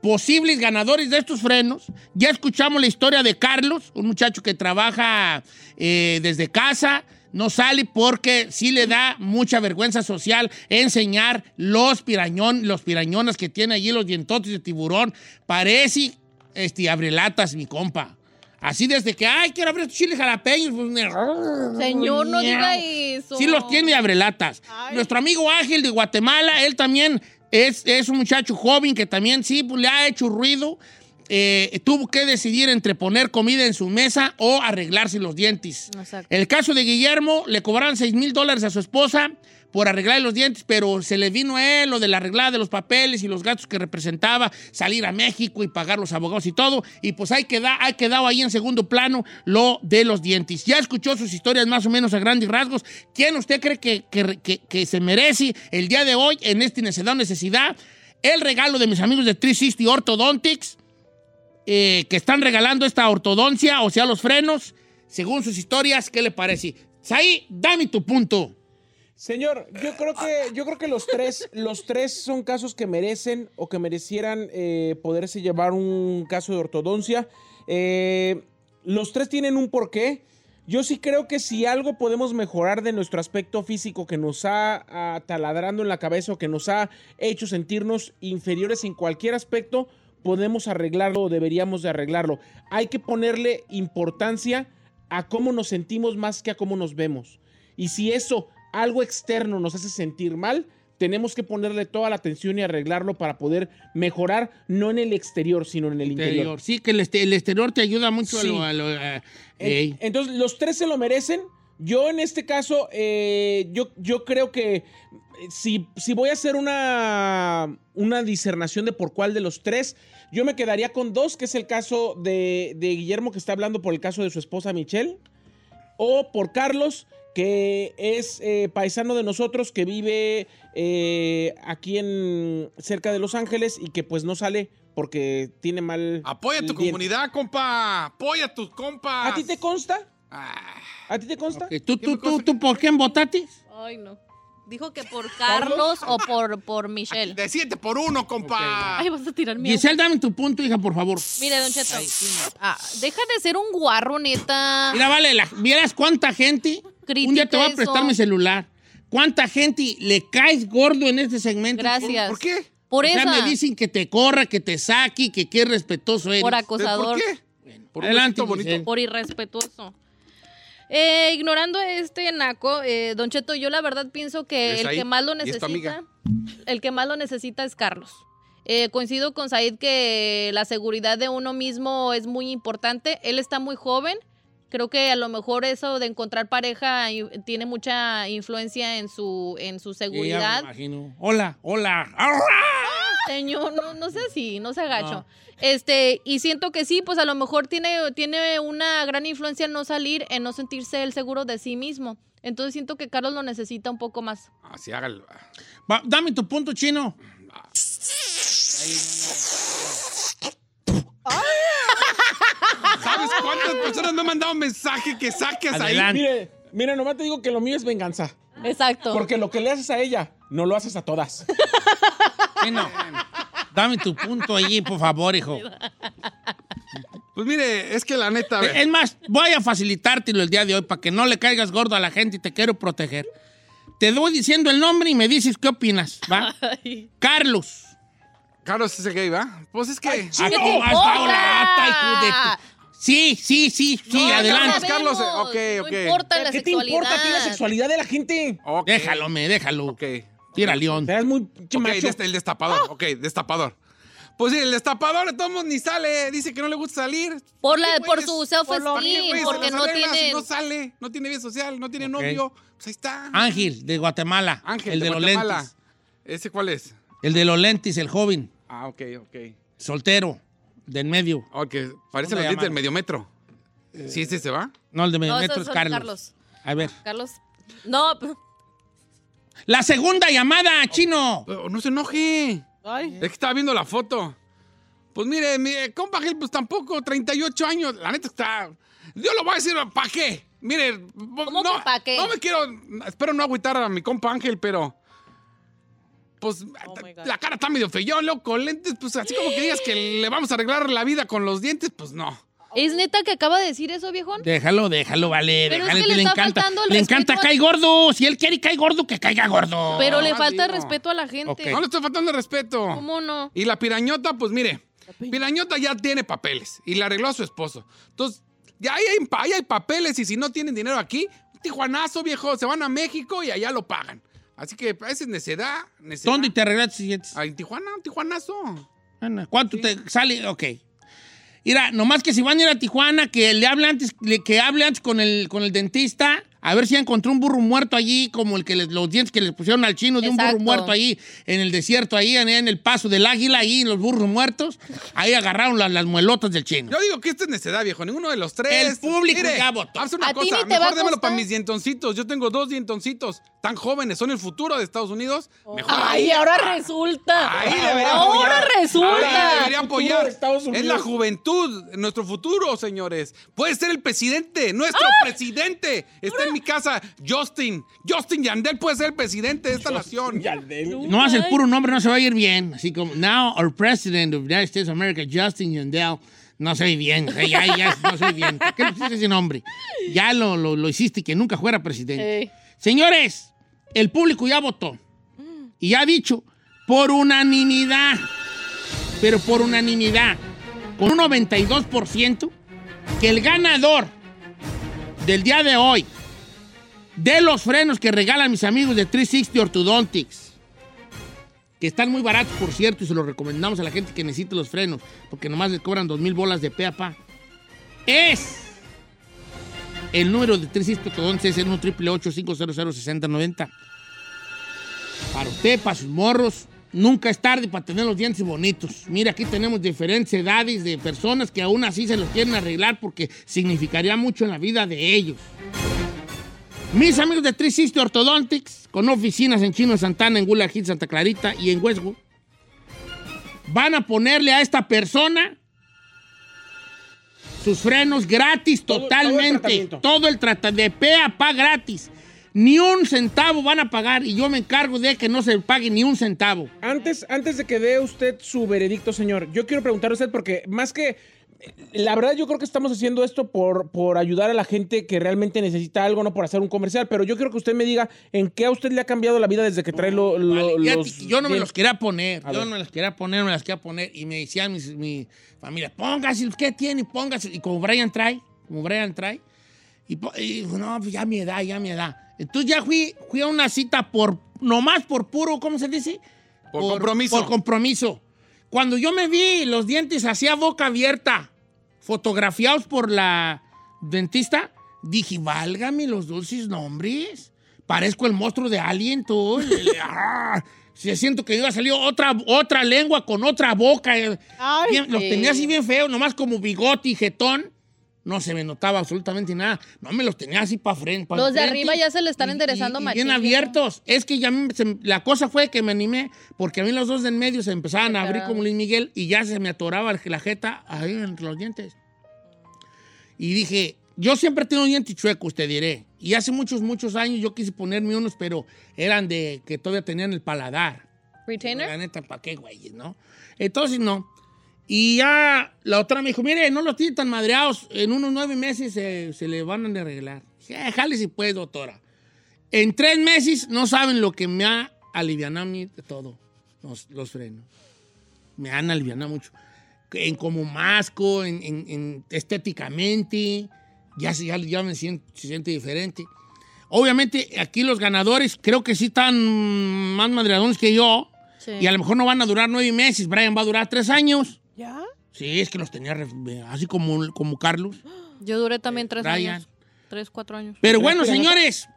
posibles ganadores de estos frenos. Ya escuchamos la historia de Carlos, un muchacho que trabaja eh, desde casa. No sale porque sí le da mucha vergüenza social enseñar los pirañón, los pirañonas que tiene allí, los dientotes de tiburón. Parece este, abrelatas, mi compa. Así desde que, ay, quiero abrir estos chiles jalapeños. pues, Señor, no diga eso. Sí los tiene abrelatas. Nuestro amigo Ángel de Guatemala, él también es, es un muchacho joven que también sí pues, le ha hecho ruido. Eh, tuvo que decidir entre poner comida en su mesa o arreglarse los dientes. Exacto. El caso de Guillermo, le cobraron 6 mil dólares a su esposa por arreglar los dientes, pero se le vino a él lo de la arreglada de los papeles y los gastos que representaba, salir a México y pagar los abogados y todo, y pues ahí queda, ha quedado ahí en segundo plano lo de los dientes. Ya escuchó sus historias más o menos a grandes rasgos. ¿Quién usted cree que, que- que- que se merece el día de hoy en este Necedad Necesidad? El regalo de mis amigos de 360 Orthodontics, eh, que están regalando esta ortodoncia, o sea, los frenos, según sus historias, ¿qué le parece? Saí, dame tu punto. Señor, yo creo que, yo creo que los tres, los tres son casos que merecen o que merecieran eh, poderse llevar un caso de ortodoncia. Eh, los tres tienen un porqué. Yo sí creo que si algo podemos mejorar de nuestro aspecto físico que nos ha ah, taladrando en la cabeza o que nos ha hecho sentirnos inferiores en cualquier aspecto, podemos arreglarlo o deberíamos de arreglarlo. Hay que ponerle importancia a cómo nos sentimos más que a cómo nos vemos. Y si eso, algo externo nos hace sentir mal, tenemos que ponerle toda la atención y arreglarlo para poder mejorar, no en el exterior, sino en el interior. Sí, que el, este- el exterior te ayuda mucho Sí. a lo... a lo- a- En- ey. Entonces, los tres se lo merecen. Yo en este caso, eh, yo, yo creo que eh, si, si voy a hacer una, una discernación de por cuál de los tres, yo me quedaría con dos, que es el caso de, de Guillermo, que está hablando por el caso de su esposa Michelle, o por Carlos, que es eh, paisano de nosotros, que vive eh, aquí en cerca de Los Ángeles y que pues no sale porque tiene mal... Apoya tu diente. comunidad, compa. Apoya tus compas. ¿A ti te consta? Ah. ¿A ti te consta? Ok, ¿Tú, tú, tú, tú, por quién votaste? Ay, no. Dijo que por Carlos o por, por Michelle. De siete por uno, compa. Ay, vas a tirar miedo. Giselle, dame tu punto, hija, por favor. Mire, Don Cheto. Ah, deja de ser un guarro, neta. Mira, vale, la- vieras cuánta gente. un día te voy a Critica prestar eso. mi celular. ¿Cuánta gente le caes gordo en este segmento? Gracias. ¿Por qué? Por o sea, esa. me dicen que te corra, que te saque, que qué respetuoso eres. Por acosador. ¿Por qué? Por un Adelante, bonito. Por irrespetuoso. Eh, ignorando este naco, eh, Don Cheto, yo la verdad pienso que ¿Es el ahí? que más lo ¿Y es tu necesita, el que más lo necesita es Carlos. Eh, coincido con Said que la seguridad de uno mismo es muy importante. Él está muy joven. Creo que a lo mejor eso de encontrar pareja tiene mucha influencia en su, en su Sí, ya me seguridad. imagino. Hola, hola. Señor, no, no sé así, no se agacho. Este, y siento que sí, pues a lo mejor tiene, tiene una gran influencia en no salir, en no sentirse el seguro de sí mismo. Entonces siento que Carlos lo necesita un poco más. Así hágalo. Va, dame tu punto, chino. ¿Sabes cuántas personas me han mandado un mensaje que saques ahí? Adelante. Mire, mire, nomás te digo que lo mío es venganza. Exacto. Porque lo que le haces a ella, no lo haces a todas. Chino, dame tu punto allí, por favor, hijo. Pues mire, es que la neta. Es más, voy a facilitártelo el día de hoy para que no le caigas gordo a la gente y te quiero proteger. Te doy diciendo el nombre y me dices qué opinas, ¿va? Carlos. Carlos es el gay, ¿va? Pues es que. ¿Qué te no, hasta importa? ahora, hasta, hijo de tu- Sí, sí, sí, sí, No, adelante. Carlos, sabemos, ok, ok. No importa la ¿Qué te sexualidad. importa a ti la sexualidad de la gente? Ok. Déjalo, me, déjalo. Ok. Tira león. Eres muy pinche Ok, macho. des- el destapador. Ok, destapador. Pues sí, el destapador de todos modos ni sale. Dice que no le gusta salir. Por, la, ¿Qué por su ¿Qué self-esteem, güeyes? porque no tiene... No sale, no tiene vida social, no tiene novio. Pues ahí está. Ángel, de Guatemala. Ángel, el de, de, los Guatemala. lentes. ¿Ese cuál es? El de los lentes, el joven. Ah, ok, ok. Soltero. Del medio. Ok, parece ¿Cómo los le dientes del medio metro. ¿Sí ese se va? No, el de medio No, metro es Carlos. Carlos. A ver. Carlos. No, La segunda llamada, chino. No se enoje. Ay. Es que estaba viendo la foto. Pues mire, mi compa Gil, pues tampoco, 38 años. La neta está. Yo lo voy a decir, ¿para qué? Mire, no, pa' qué? no me quiero. Espero no agüitar a mi compa Ángel, pero. Pues Oh la cara está medio feyón, loco. Lentes, pues así como que digas que le vamos a arreglar la vida con los dientes, pues no. ¿Es neta que acaba de decir eso, viejón? Déjalo, déjalo, vale. Pero es que le le está encanta. faltando el Le encanta a- cae gordo. Si él quiere cae gordo, que caiga gordo. Pero le falta respeto a la gente. No le estoy faltando respeto. ¿Cómo no? Y la pirañota, pues mire, pirañota ya tiene papeles y le arregló a su esposo. Entonces, ya ahí hay, ahí hay papeles y si no tienen dinero aquí, tijuanazo, viejo, se van a México y allá lo pagan. Así que esa es necedad. necedad. ¿Dónde te arreglaste? Ah, En Tijuana, un tijuanazo. Ana, ¿Cuánto te sale? Ok. Mira, nomás que si van a ir a Tijuana, que le hable antes, que hable antes con el, con el dentista, a ver si ya encontró un burro muerto allí, como el que les- los dientes que les pusieron al chino de un burro muerto ahí en el desierto, ahí en, en el paso del águila, ahí los burros muertos. Ahí agarraron las, las muelotas del chino. Yo digo que esta es necedad, viejo. Ninguno de los tres. El público Mire, ya votó. Haz una A cosa. te Mejor démelo para mis dientoncitos. Yo tengo dos dientoncitos tan jóvenes. Son el futuro de Estados Unidos. Mejor Ay, ahí. ahora resulta. Ahí debería ahora apoyar. resulta. Ahí debería apoyar. Es la juventud, nuestro futuro, señores. Puede ser el presidente, nuestro ¡Ah! presidente. Está en mi casa, Justin. Justin Yandel puede ser el presidente de esta nación. No hace el puro nombre, no se va a ir bien. Así como, now our president of the United States of America, Justin Yandel, no se oye bien. Ya, ya, no se oye bien. ¿Por qué le pusiste ese nombre? Ya lo, lo, lo hiciste, que nunca fuera presidente. Señores, el público ya votó. Y ha dicho, por unanimidad, pero por unanimidad, con un 92%, que el ganador del día de hoy de los frenos que regalan mis amigos de 360 Orthodontics, que están muy baratos, por cierto, y se los recomendamos a la gente que necesite los frenos, porque nomás les cobran dos mil bolas de peapa, es el número de 360 Orthodontics, es el 1 500 6090 Para usted, para sus morros, nunca es tarde para tener los dientes bonitos. Mira, aquí tenemos diferentes edades de personas que aún así se los quieren arreglar porque significaría mucho en la vida de ellos. Mis amigos de 360 Orthodontics, con oficinas en Chino Santana, en Gula Hills, Santa Clarita y en Westwood, van a ponerle a esta persona sus frenos gratis Todo- totalmente. Todo el tratamiento, de pe a pa gratis. Ni un centavo van a pagar y yo me encargo de que no se pague ni un centavo. Antes, antes de que dé usted su veredicto, señor, yo quiero preguntarle a usted porque más que... La verdad yo creo que estamos haciendo esto por, por ayudar a la gente que realmente necesita algo, no por hacer un comercial, pero yo quiero que usted me diga en qué a usted le ha cambiado la vida desde que trae lo- lo- Vale, los... yo no me los quería poner. A yo ver. no me los quería poner, no me las quería poner. Y me decía mis- mi familia, póngase, ¿qué tiene? Póngase. Y como Brian trae, como Brian trae. Y, no, pues ya mi edad, ya mi edad. Entonces ya fui, fui a una cita por, nomás por puro, ¿cómo se dice? Por compromiso. Por compromiso. Cuando yo me vi los dientes hacía boca abierta, fotografiados por la dentista, dije, válgame los dulces nombres. Parezco el monstruo de Alien, tú. Ah, sí, siento que iba a salir otra, otra lengua con otra boca. Ay, Bien- los tenía así bien feos, nomás como bigote y jetón. No se me notaba absolutamente nada. No me los tenía así para frente. pa' Los de arriba ya se le están Y- enderezando machín, Bien abiertos. Es que ya se- la cosa fue que me animé porque a mí los dos del medio se empezaban a abrir como Luis Miguel y ya se me atoraba la jeta ahí entre los dientes. Y dije, yo siempre tengo dientes chuecos, te diré. Y hace muchos, muchos años yo quise ponerme unos, pero eran de que todavía tenían el paladar. La ¿Retainer? neta, ¿para qué, güey? ¿No? Entonces, no. Y ya la otra me dijo, mire, no los tiene tan madreados. En unos nueve meses se, se le van a arreglar. Dije, "Eh, jale si puede, doctora. En tres meses no saben lo que me ha alivianado a mí de todo. Los, los frenos. Me han alivianado mucho. En como masco, en, en- en estéticamente. Ya, ya, ya me siento, se siente diferente. Obviamente, aquí los ganadores creo que sí están más madreadones que yo. Sí. Y a lo mejor no van a durar nueve meses. Brian va a durar tres años. Sí, es que los tenía así como, como Carlos. Yo duré también tres Brian. años. Tres, cuatro años. Pero bueno, señores,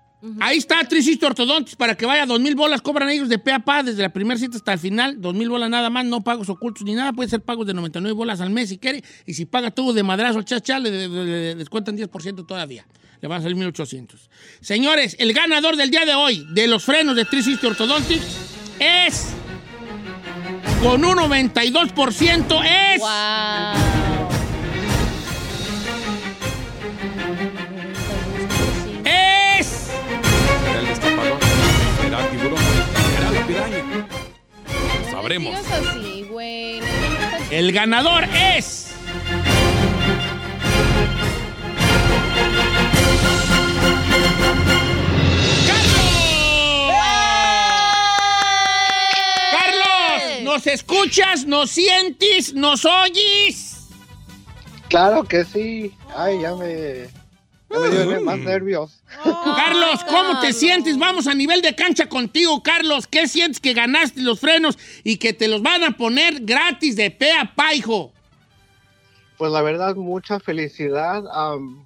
ahí está Tricisto Ortodontis para que vaya. Dos mil bolas cobran ellos de pe a pa desde la primera cita hasta el final. Dos mil bolas nada más, no pagos ocultos ni nada. Puede ser pagos de 99 bolas al mes si quiere. Y si paga todo de madrazo, chacha, le, le- le- le descuentan 10% todavía. Le van a salir 1800. Señores, el ganador del día de hoy de los frenos de Tricisto Ortodontics es con un 92% es... Es... Era el destapador. Era tiburón. Era la piraña. Lo sabremos. El ganador es... ¿Nos escuchas? ¿Nos sientes? ¿Nos oyes? Claro que sí. Ay, ya me, ya me dio más nervios. Carlos, ¿cómo te sientes? Vamos a nivel de cancha contigo, Carlos. ¿Qué sientes que ganaste los frenos y que te los van a poner gratis de pe a pa, hijo? Pues la verdad, mucha felicidad. am,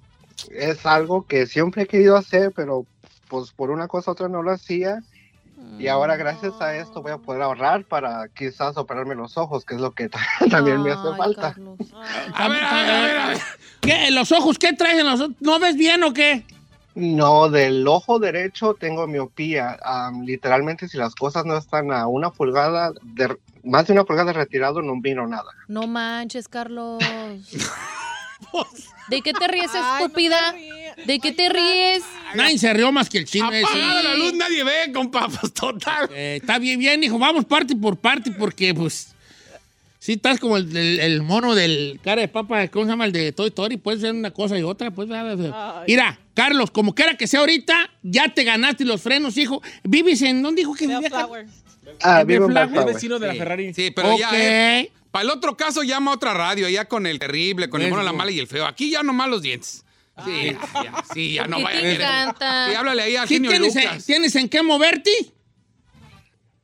es algo que siempre he querido hacer, pero pues por una cosa u otra no lo hacía. Y ahora gracias a esto voy a poder ahorrar para quizás operarme los ojos, que es lo que también me hace falta. A ver, a ver, a ver, a ver. ¿Qué? ¿Los ojos? ¿Qué traes en los ojos? ¿No ves bien o qué? No, del ojo derecho tengo miopía. Am, literalmente, si las cosas no están a una pulgada, de, más de una pulgada retirado, no miro nada. No manches, Carlos. ¿De qué te ríes, estúpida? ¿De qué te ríes? Nadie se rió más que el chino ese. La luz, nadie ve, compa. Pues total. Eh, está bien, bien, hijo. Vamos parte por parte porque, pues, sí estás como el, el- el mono del cara de papa, ¿cómo se llama? El de Toy Story. Puede ser una cosa y otra. Pues, Mira, Carlos, como quiera que sea ahorita, ya te ganaste los frenos, hijo. ¿Vives en dónde dijo que vivía? Ah, ¿En vivo en. Es vecino de la. Ferrari. Sí, pero ya, Ok. eh, Para el otro caso llama a otra radio, ya con el terrible, con el mono, la mala y el feo. Aquí ya nomás los dientes. Sí, ya, sí, ya no ¿Qué vaya a te querer. encanta? Sí, háblale ahí al ¿Sí genio tienes, Lucas. ¿Tienes en qué moverte?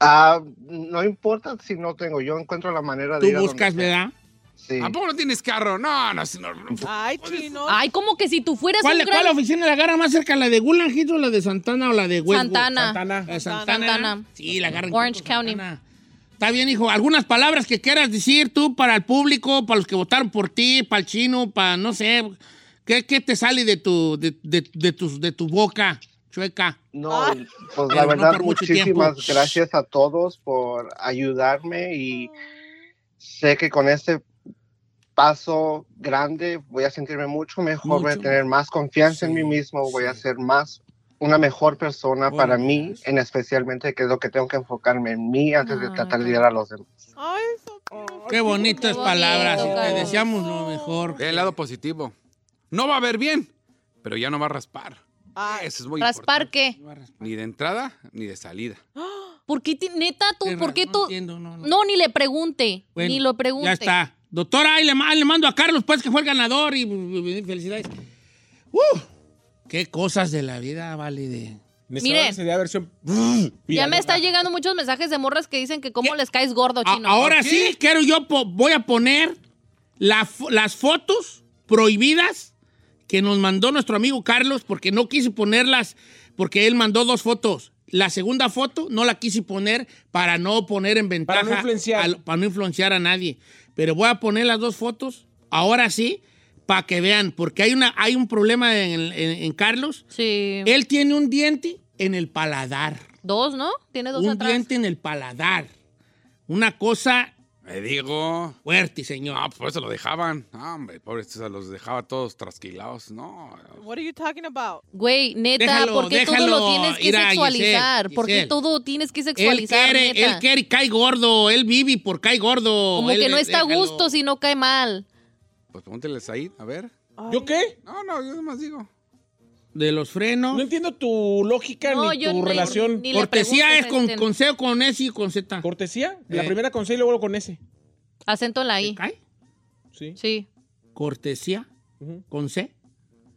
Ah, no importa si no tengo, yo encuentro la manera de Tú ir a donde buscas, sea. ¿verdad? Sí. ¿A poco no tienes carro? No, no, si no. Ay, chino. Ay, como que si tú fueras ¿Cuál, un gran... ¿Cuál oficina la agarra más cerca? ¿La de Gulan Hills o la de Santana o la de Westwood? Santana. Santana. La de Santana. Santana. Sí, la agarran. Orange con County. Santana. Está bien, hijo. ¿Algunas palabras que quieras decir tú para el público, para los que votaron por ti, para el chino, para, no sé, ¿qué, qué te sale de tu, de, de- de tus- de tu boca, chueca? No, Pero pues la verdad, muchísimas tiempo. gracias a todos por ayudarme y sé que con este paso grande voy a sentirme mucho mejor, voy a tener más confianza en mí mismo, voy a ser más una mejor persona Bueno, para mí, gracias. en especialmente que es lo que tengo que enfocarme en mí antes de Ah, tratar de ok. ayudar a los demás. Ay, cute. Qué bonitas palabras. Te deseamos lo mejor. El lado positivo. No va a ver bien, pero ya no va a raspar. Ay, Eso es muy ¿Raspar importante. qué? Ni de entrada ni de salida. ¿Por qué, neta, tú, Qué por qué tú? no entiendo, no, no. No, ni le pregunte. Bueno, ni lo pregunte. Ya está. Doctora, ahí le, ma- le mando a Carlos, pues, que fue el ganador y felicidades. ¡Uh! Qué cosas de la vida, vale, de... Mire. Sería versión. Ya me están llegando muchos mensajes de morras que dicen que cómo ¿Qué? les caes gordo, A- chino. ahora sí, quiero yo, voy a poner la fo- las fotos prohibidas que nos mandó nuestro amigo Carlos, porque no quise ponerlas, porque él mandó dos fotos. La segunda foto no la quise poner para no poner en ventaja, Para no influenciar. al- para no influenciar a nadie. Pero voy a poner las dos fotos, ahora sí, para que vean, porque hay, una, hay un problema en, en- en Carlos. Sí. Él tiene un diente en el paladar. Dos, ¿no? Tiene dos un atrás. diente en el paladar. Una cosa Me digo. fuerte, señor. No, pues por eso lo dejaban. No, hombre, pobres, los dejaba todos trasquilados. No. what are you talking about? Güey, neta, Déjalo, ¿por qué todo déjalo lo tienes que ir a sexualizar? Giselle, ¿Por qué Giselle. todo tienes que Él sexualizar, quiere, neta? él quiere y cae gordo. Él vive por cae gordo. Como Él- que no está a gusto si no cae mal. Pues pregúnteles ahí, a ver. ¿Yo qué? No, no, yo más digo. De los frenos. No entiendo tu lógica No, ni yo tu ni- relación. ni le Cortesía es preguntes, con, este. con C o con S y con Z. ¿Cortesía? La Eh. primera con C y luego con S. Acento en la I. ¿Cae? Sí. Sí. Cortesía Ujú. con C.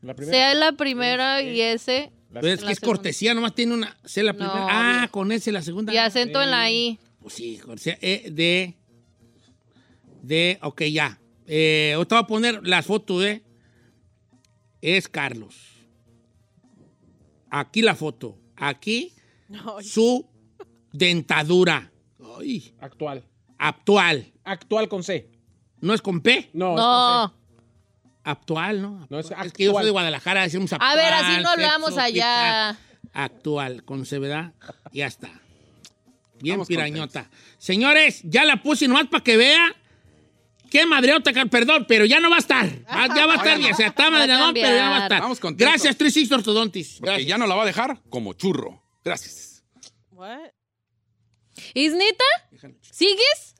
La primera. Sea la primera y ese. La- Pero es la que es segunda. cortesía, nomás tiene una C la No, primera. ah, obvio. con S la segunda. Y acento en la I. Pues sí, cortesía. E, de. De. Ok, ya. Eh, ahorita voy a poner las fotos de. Es Carlos. Aquí la foto. Aquí No, su dentadura. Ay, Actual. actual. Actual con C. ¿No es con P? No, es con No. Actual, ¿no? No, es es que yo soy de Guadalajara, decimos actual. A ver, así no hablamos allá. Actual, con C, ¿verdad? Ya está. Bien pirañota. Señores, ya la puse nomás para que vea. Qué madreota, perdón, pero ya no va a estar. Ya va a estar, ya se está madreadón, pero ya va a estar. Vamos contentos. Gracias, 360 Ortodontis. Porque ya no la va a dejar como churro. Gracias. Neta? ¿Sigues?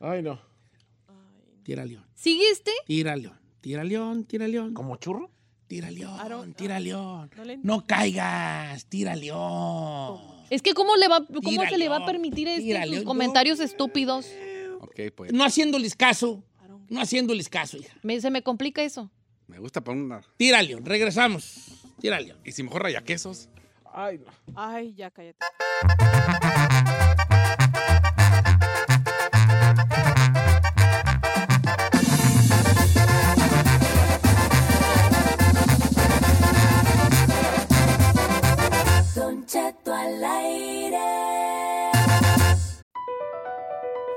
Ay, no. Tira león, ¿Siguiste? tira león, tira león, tira león. ¿Como churro? Tira león, tira león. No caigas, tira león. Es que cómo le va, cómo se le va a permitir este, león. comentarios estúpidos. Ok, pues. No haciéndoles caso, no haciéndoles caso, hija. Me- se me complica eso. Me gusta poner una. Tira león, regresamos. Tira león. Y si mejor raya quesos. Ay, no. Ay, ya cállate.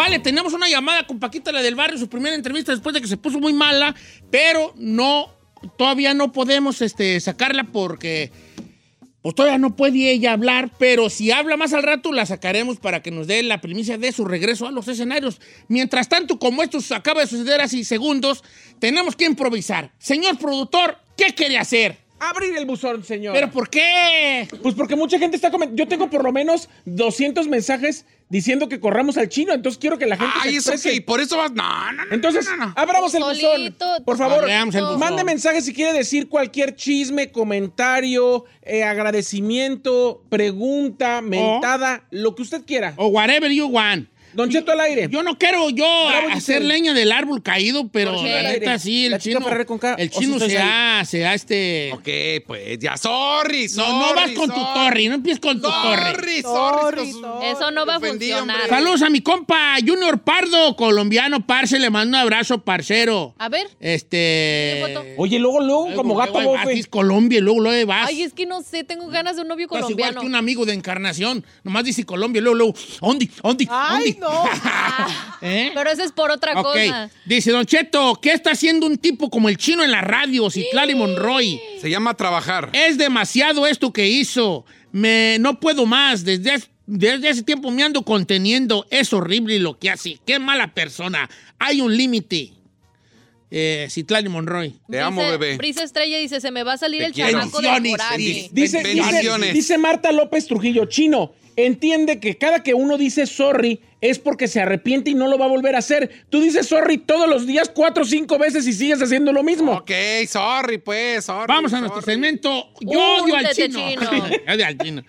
Vale, tenemos una llamada con Paquita, la del barrio, su primera entrevista después de que se puso muy mala, pero no, todavía no podemos este, sacarla porque pues todavía no puede ella hablar, pero si habla más al rato la sacaremos para que nos dé la primicia de su regreso a los escenarios. Mientras tanto, como esto acaba de suceder hace segundos, tenemos que improvisar. Señor productor, ¿qué quiere hacer? Abrir el buzón, señor. ¿Pero por qué? Pues porque mucha gente está comentando. Yo tengo por lo menos 200 mensajes diciendo que corramos al chino, entonces quiero que la gente Ay, se eso que por eso vas. No, no, no. Entonces, abramos el buzón. Por favor, el mande mensajes si quiere decir cualquier chisme, comentario, eh, agradecimiento, pregunta, mentada, lo que usted quiera. O whatever you want. Don Cheto al aire. Yo no quiero yo Bravo, hacer Giselle. leña del árbol caído, pero la neta sí, el La chica chino, Ferrer con K, el o si chino estoy se ha, se ha este... Ok, pues ya, sorry, sorry. No, no vas con tu sorry. torre, no empieces con tu torre. Sorry, sorry. Sorry, los- sorry. Eso no va a Ofendí, funcionar. hombre. Saludos a mi compa Junior Pardo, colombiano, parce, le mando un abrazo, parcero. A ver. Este... ¿Qué foto? Oye, luego, luego, como gato Luego ahí vas, bofe. dices Colombia y luego luego vas. Ay, es que no sé, tengo ganas de un novio Estás igual colombiano. que un amigo de encarnación. Nomás dice Colombia y luego, luego, ¿dónde? ¿Dónde? ¿Dónde? No. ¿Eh? Pero eso es por otra cosa. dice Don Cheto, ¿qué está haciendo un tipo como el chino en la radio, Citlali Monroy? Se llama trabajar. Es demasiado esto que hizo. Me, no puedo más. Desde, hace- desde hace tiempo me ando conteniendo. Es horrible lo que hace. Qué mala persona. Hay un límite. Eh, Citlali Monroy. Te amo, bebé. Brisa Estrella dice, se me va a salir Te el quiero. chamaco de Bendiciones, coraje. Dice, dice Marta López Trujillo, chino, entiende que cada que uno dice sorry es porque se arrepiente y no lo va a volver a hacer. Tú dices sorry todos los días, cuatro o cinco veces y sigues haciendo lo mismo. Ok, sorry, pues, sorry. Vamos a sorry. nuestro segmento. Yo odio al chino. Yo odio al chino.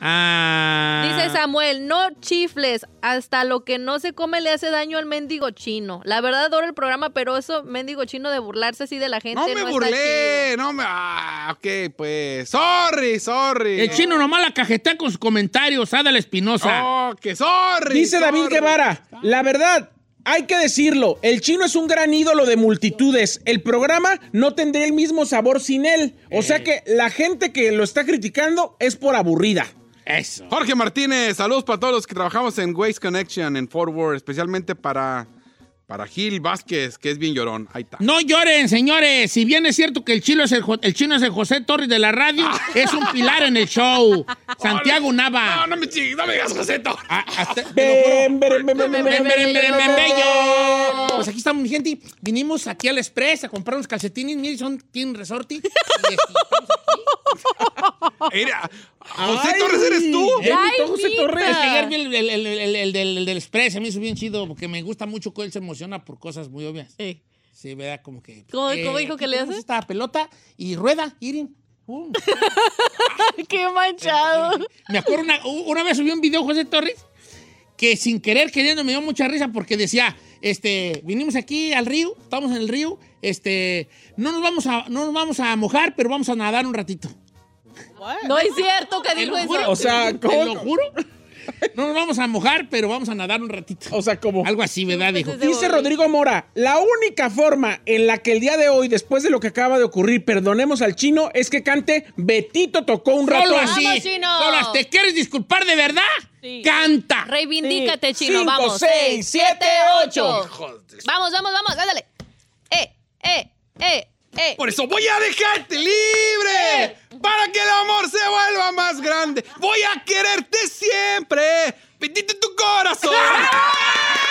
Ah. Dice Samuel, no chifles, hasta lo que no se come le hace daño al mendigo chino. La verdad adoro el programa, pero eso mendigo chino de burlarse así de la gente No no, me está burlé, no me. Ah, ok, pues. Sorry, sorry. El chino nomás la cajetea con sus comentarios. Ada la Espinosa. Ok, sorry. Dice David. Guevara, la verdad, hay que decirlo, el chino es un gran ídolo de multitudes. El programa no tendría el mismo sabor sin él. O sea que la gente que lo está criticando es por aburrida. Eso. Jorge Martínez, saludos para todos los que trabajamos en Waste Connection en Fort Worth, especialmente para Para Gil Vázquez, que es bien llorón. Ahí está. No lloren, señores. Si bien es cierto que el chino es el, el chino es el José Torres de la radio, es un pilar en el show. Santiago Nava. No, no me chingues, no me digas José Torres. Ah, hasta- Ven, ven, ven, ven, ven, Ven, ven, ven, ven, ven, ven, bello. ven. Pues aquí estamos, mi gente. Vinimos aquí al Express a comprar unos calcetines. Miren, son, tienen resorte. Y este, Mira, José Ay. Torres eres tú. Ya Ay, invitó José mira. Torres. Es que ayer vi el, el- el- el- el del, el del Express, se me hizo bien chido porque me gusta mucho que él se emociona por cosas muy obvias. Eh. Sí, ¿verdad? Como que. ¿Cómo- eh, cómo dijo que le hace? Esta pelota y rueda, Irin. ¡Qué manchado! Me acuerdo una, una vez subí un video José Torres que sin querer queriendo me dio mucha risa porque decía, este, vinimos aquí al río, estamos en el río, este, no nos vamos a, no nos vamos a mojar, pero vamos a nadar un ratito. No es cierto que dijo eso. O sea, te lo- te lo ¿cómo? juro. No nos vamos a mojar, pero vamos a nadar un ratito. O sea, como... Algo así, ¿verdad? Dijo. Pues es de Dice. Rodrigo Mora, la única forma en la que el día de hoy, después de lo que acaba de ocurrir, perdonemos al chino, es que cante Betito tocó un rato Solo así. Vamos, Chino. Solo así. ¿Te quieres disculpar de verdad? Sí. Canta. Reivindícate, Sí. chino. Cinco, vamos. seis, Seis, siete, ocho. Vamos, vamos, vamos. Ándale. Eh, eh, eh, eh. Por eso voy a dejarte libre. Para que el amor se vuelva más grande. Voy a quererte siempre. Bendito tu corazón.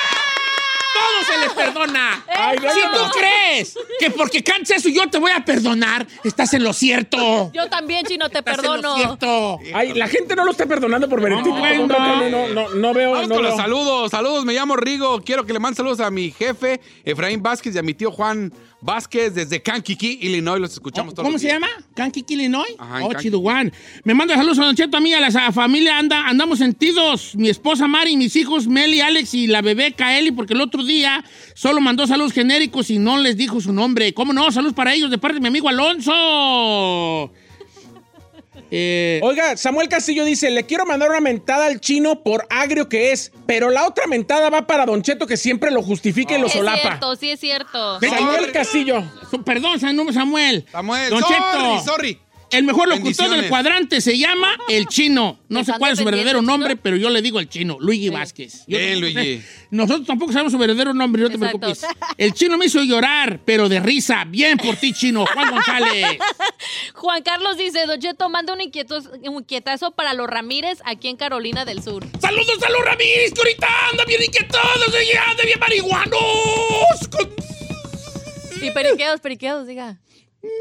Todo se les perdona. Ay, no, si no, tú crees que porque cantes eso yo te voy a perdonar, estás en lo cierto. Yo también, chino, te Estás en lo perdono. cierto. Ay, la gente no lo está perdonando por Betito. No, no, no, no, no, no veo, Vamos no con los saludos. Saludos, me llamo Rigo. Quiero que le mande saludos a mi jefe, Efraín Vázquez, y a mi tío Juan Vázquez desde Kankakee, Illinois. Los escuchamos todos ¿Cómo los se días. llama? Kankakee, Illinois. Ajá, oh. Me manda saludos a Don Cheto, a mí, a la familia. Anda, andamos sentidos. Mi esposa Mari, mis hijos Meli, Alex y la bebé Kaeli, porque el otro día solo mandó saludos genéricos y no les dijo su nombre. ¿Cómo no? Saludos para ellos de parte de mi amigo Alonso. Eh, Oiga, Samuel Castillo dice, le quiero mandar una mentada al chino por agrio que es, pero la otra mentada va para Don Cheto que siempre lo justifica y lo Es solapa. cierto, sí es cierto. Samuel Castillo. perdón, Samuel. Samuel, Don sorry, Cheto. sorry. El mejor locutor del cuadrante se llama El Chino. No sé ¿Están cuál es su verdadero nombre, pero yo le digo El Chino, Luigi Vázquez. Yo Bien, tampoco Luigi. Nosotros tampoco sabemos su verdadero nombre, no te Exacto. preocupes. El Chino me hizo llorar, pero de risa. Bien por ti, Chino. Juan González. Juan Carlos dice, Don Cheto, manda un, un inquietazo para los Ramírez aquí en Carolina del Sur. Saludos a los Ramírez, que ahorita anda bien inquietados, y anda bien marihuanos. con- Y periqueados, periqueados, diga.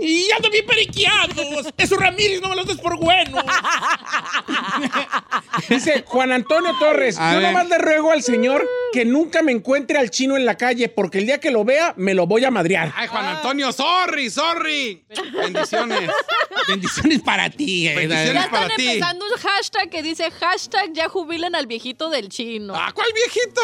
Y anda bien periqueados. Esos Ramírez no me los des por buenos. Dice Juan Antonio Torres, A yo ver. nomás le ruego al señor que nunca me encuentre al chino en la calle, porque el día que lo vea, me lo voy a madrear. Ay, Juan Antonio, sorry, sorry. Bendiciones. Bendiciones para ti. eh. Bendiciones. Ya para están ti. empezando un hashtag que dice hashtag ya jubilen al viejito del chino. Ah, ¿cuál viejito?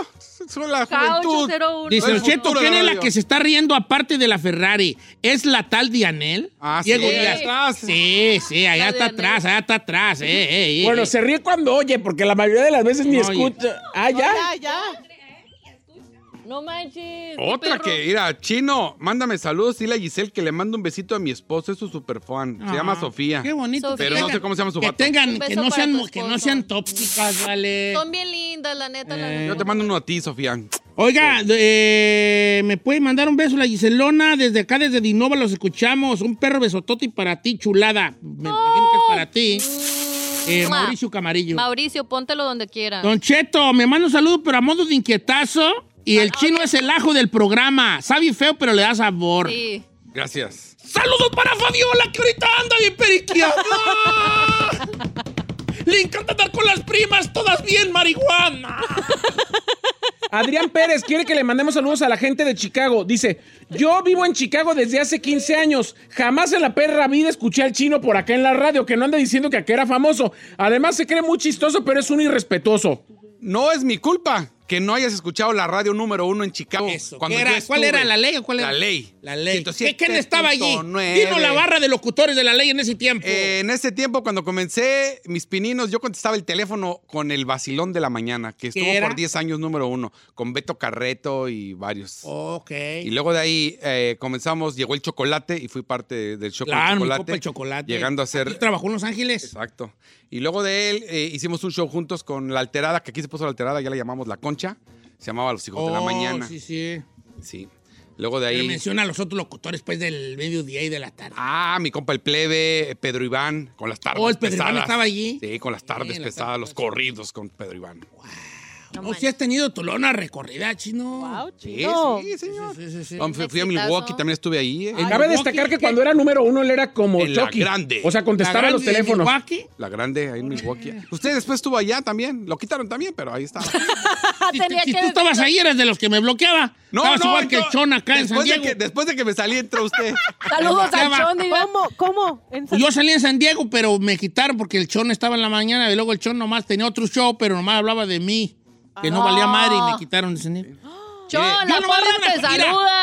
Son la juventud. 801. Dice, El Don Cheto, futuro de ¿quién la es la radio. que se está riendo aparte de la Ferrari? ¿Es la tal Dianel? Ah, sí, Diego allá Díaz. atrás. Sí, sí, allá La está Dianel. atrás, allá está atrás. eh, eh, eh, Bueno, eh. se ríe cuando oye, porque la mayoría de las veces ni No oye. escucha. Ah, ya. Ya, ya. No manches. Otra que, mira, Chino, mándame saludos. Dile a Giselle que le mando un besito a mi esposo, es su super fan. Se Ah, llama Sofía. Qué bonito. Sofía. Pero no sé cómo se llama su Que vato. tengan, que no sean, que no sean tóxicas, vale. Son bien lindas, la neta. la Eh. neta. Yo te mando uno a ti, Sofía. Oiga, eh, me puede mandar un beso la Giselona. Desde acá, desde Dinova, los escuchamos. Un perro besotote para ti, chulada. Me imagino que es para ti. Eh, Mua. Mauricio Camarillo. Mauricio, póntelo donde quiera. Don Cheto, me manda un saludo, pero a modo de inquietazo. Y el chino es el ajo del programa. Sabe feo, pero le da sabor. Sí. Gracias. ¡Saludos para Fabiola, que ahorita anda bien periqueada! Le encanta andar con las primas, todas bien marihuana. Adrián Pérez quiere que le mandemos saludos a la gente de Chicago. Dice, yo vivo en Chicago desde hace 15 años. Jamás en la perra vida escuché al chino por acá en la radio, que no anda diciendo que acá era famoso. Además se cree muy chistoso, pero es un irrespetuoso. No es mi culpa que no hayas escuchado la radio número uno en Chicago. Eso. ¿Cuál era la ley o cuál era? La ley. La ley. ¿Qué, 107.9. ¿Quién estaba allí? Vino la barra de locutores de la ley en ese tiempo. Eh, en ese tiempo, cuando comencé mis pininos, yo contestaba el teléfono con el vacilón de la mañana, que estuvo era? por 10 años número uno, con Beto Carreto y varios. ok. Y luego de ahí eh, comenzamos, llegó el chocolate y fui parte de- del show con Claro, chocolate. el chocolate. Llegando a ser. Trabajó en Los Ángeles. Exacto. Y luego de él eh, hicimos un show juntos con La Alterada, que aquí se puso La Alterada, ya la llamamos La Concha. Se llamaba Los Hijos de la Oh, Mañana. Sí, sí. Sí. Luego de Pero ahí. menciona a los otros locutores pues del mediodía y de la tarde. Ah, mi compa el plebe, Pedro Iván, con las tardes Oh, el Pedro Iván pesadas. estaba allí. Sí, con las tardes Sí, pesadas, los corridos con Pedro Iván. No, si has tenido tu lona recorrida, chino. Sí, sí, señor. Sí, sí, fui a Milwaukee, también estuve ahí. ¿eh? Cabe destacar que cuando era número uno él era como En la grande. O sea, contestaba los teléfonos. Milwaukee. La grande, ahí en Milwaukee. Usted después estuvo allá también. Lo quitaron también, pero ahí estaba. Si, si tú estabas ahí, eras de los que me bloqueaba. Estabas igual que el Chon acá en San de Diego. que- después de que me salí, entró usted. Saludos al. Chon. ¿Cómo? ¿Cómo? En San- Yo salí en San Diego, pero me quitaron porque el Chon estaba en la mañana y luego el Chon nomás tenía otro show, pero nomás hablaba de mí, que no valía madre y me quitaron de San Diego. Chon, Mire, la porra te saluda.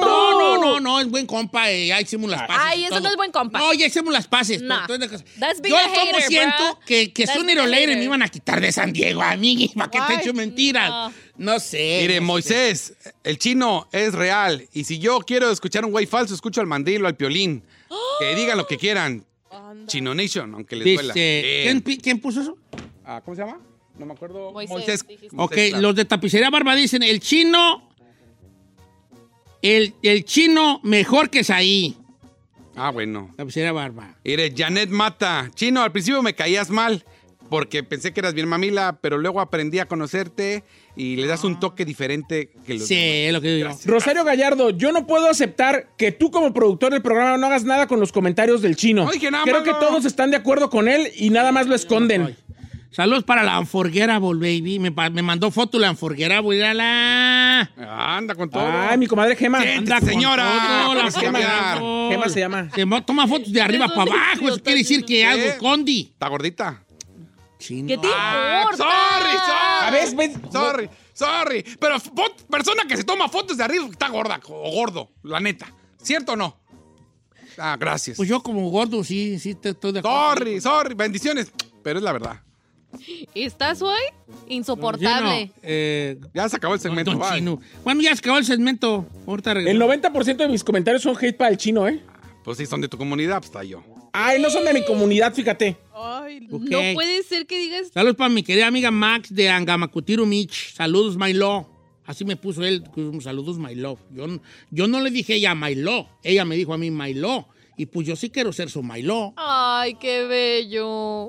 No, no, no, no, es buen compa, eh, ya hicimos las paces. Ay, eso todo. no es buen compa. No, ya hicimos las paces. Nah. pero entonces, That's being yo a como hater, siento bro. que, que sooner hater. me iban a quitar de San Diego a mí, para que te Why? echo mentiras. No, sé. Mire. Moisés, el chino es real. Y si yo quiero escuchar un güey falso, escucho al mandrilo, al piolín. Que digan lo que quieran. Chino Nation, aunque les duela. Dice, Bien. ¿quién, pi- quién puso eso? Ah, ¿Cómo se llama? No me acuerdo. Moisés. Ok, Moisés, claro. los de tapicería barba dicen, el chino, el, el chino mejor que Saí. Ah, bueno. Tapicería barba. Mire, Janet Mata. Chino, al principio me caías mal porque pensé que eras bien mamila, pero luego aprendí a conocerte y le das un toque diferente que los Sí, demás. es lo que digo. Rosario Gallardo, yo no puedo aceptar que tú como productor del programa no hagas nada con los comentarios del chino. No dije nada Creo malo. que todos están de acuerdo con él y nada más lo esconden. Saludos para la Unforgettable, baby. Me, me mandó foto la Unforgettable, mírala. Anda con todo. Ay, mi comadre Gema. Anda con señora. todo, la ¿Cómo se llama? Unforgettable. Gema se llama. Se toma fotos de arriba para abajo. Eso quiere decir que algo escondi. ¿Está gordita? Chino. ¿Qué te Ah, importa? sorry, sorry. A ver, ves- Sorry, sorry. Pero persona que se toma fotos de arriba está gorda o gordo, la neta. ¿Cierto o no? Ah, gracias. Pues yo como gordo sí, sí te estoy de acuerdo. Sorry, sorry. Bendiciones. Pero es la verdad. ¿Estás hoy? Insoportable. Eh, Ya se acabó el segmento. don bye. Chino. Bueno, ya se acabó el segmento. Ahorita El regresamos. 90% de mis comentarios son hate para el chino, ¿eh? Pues si son de tu comunidad, pues está yo. Ay, no son de mi comunidad, fíjate. Ay, Ok. No puede ser que digas. Saludos para mi querida amiga Max de Angamacutiru Mich. Saludos, my love. Así me puso él. Saludos, my love. Yo, no- yo no le dije a ella my love. Ella me dijo a mí my love. Y pues yo sí quiero ser su my love. Ay, qué bello.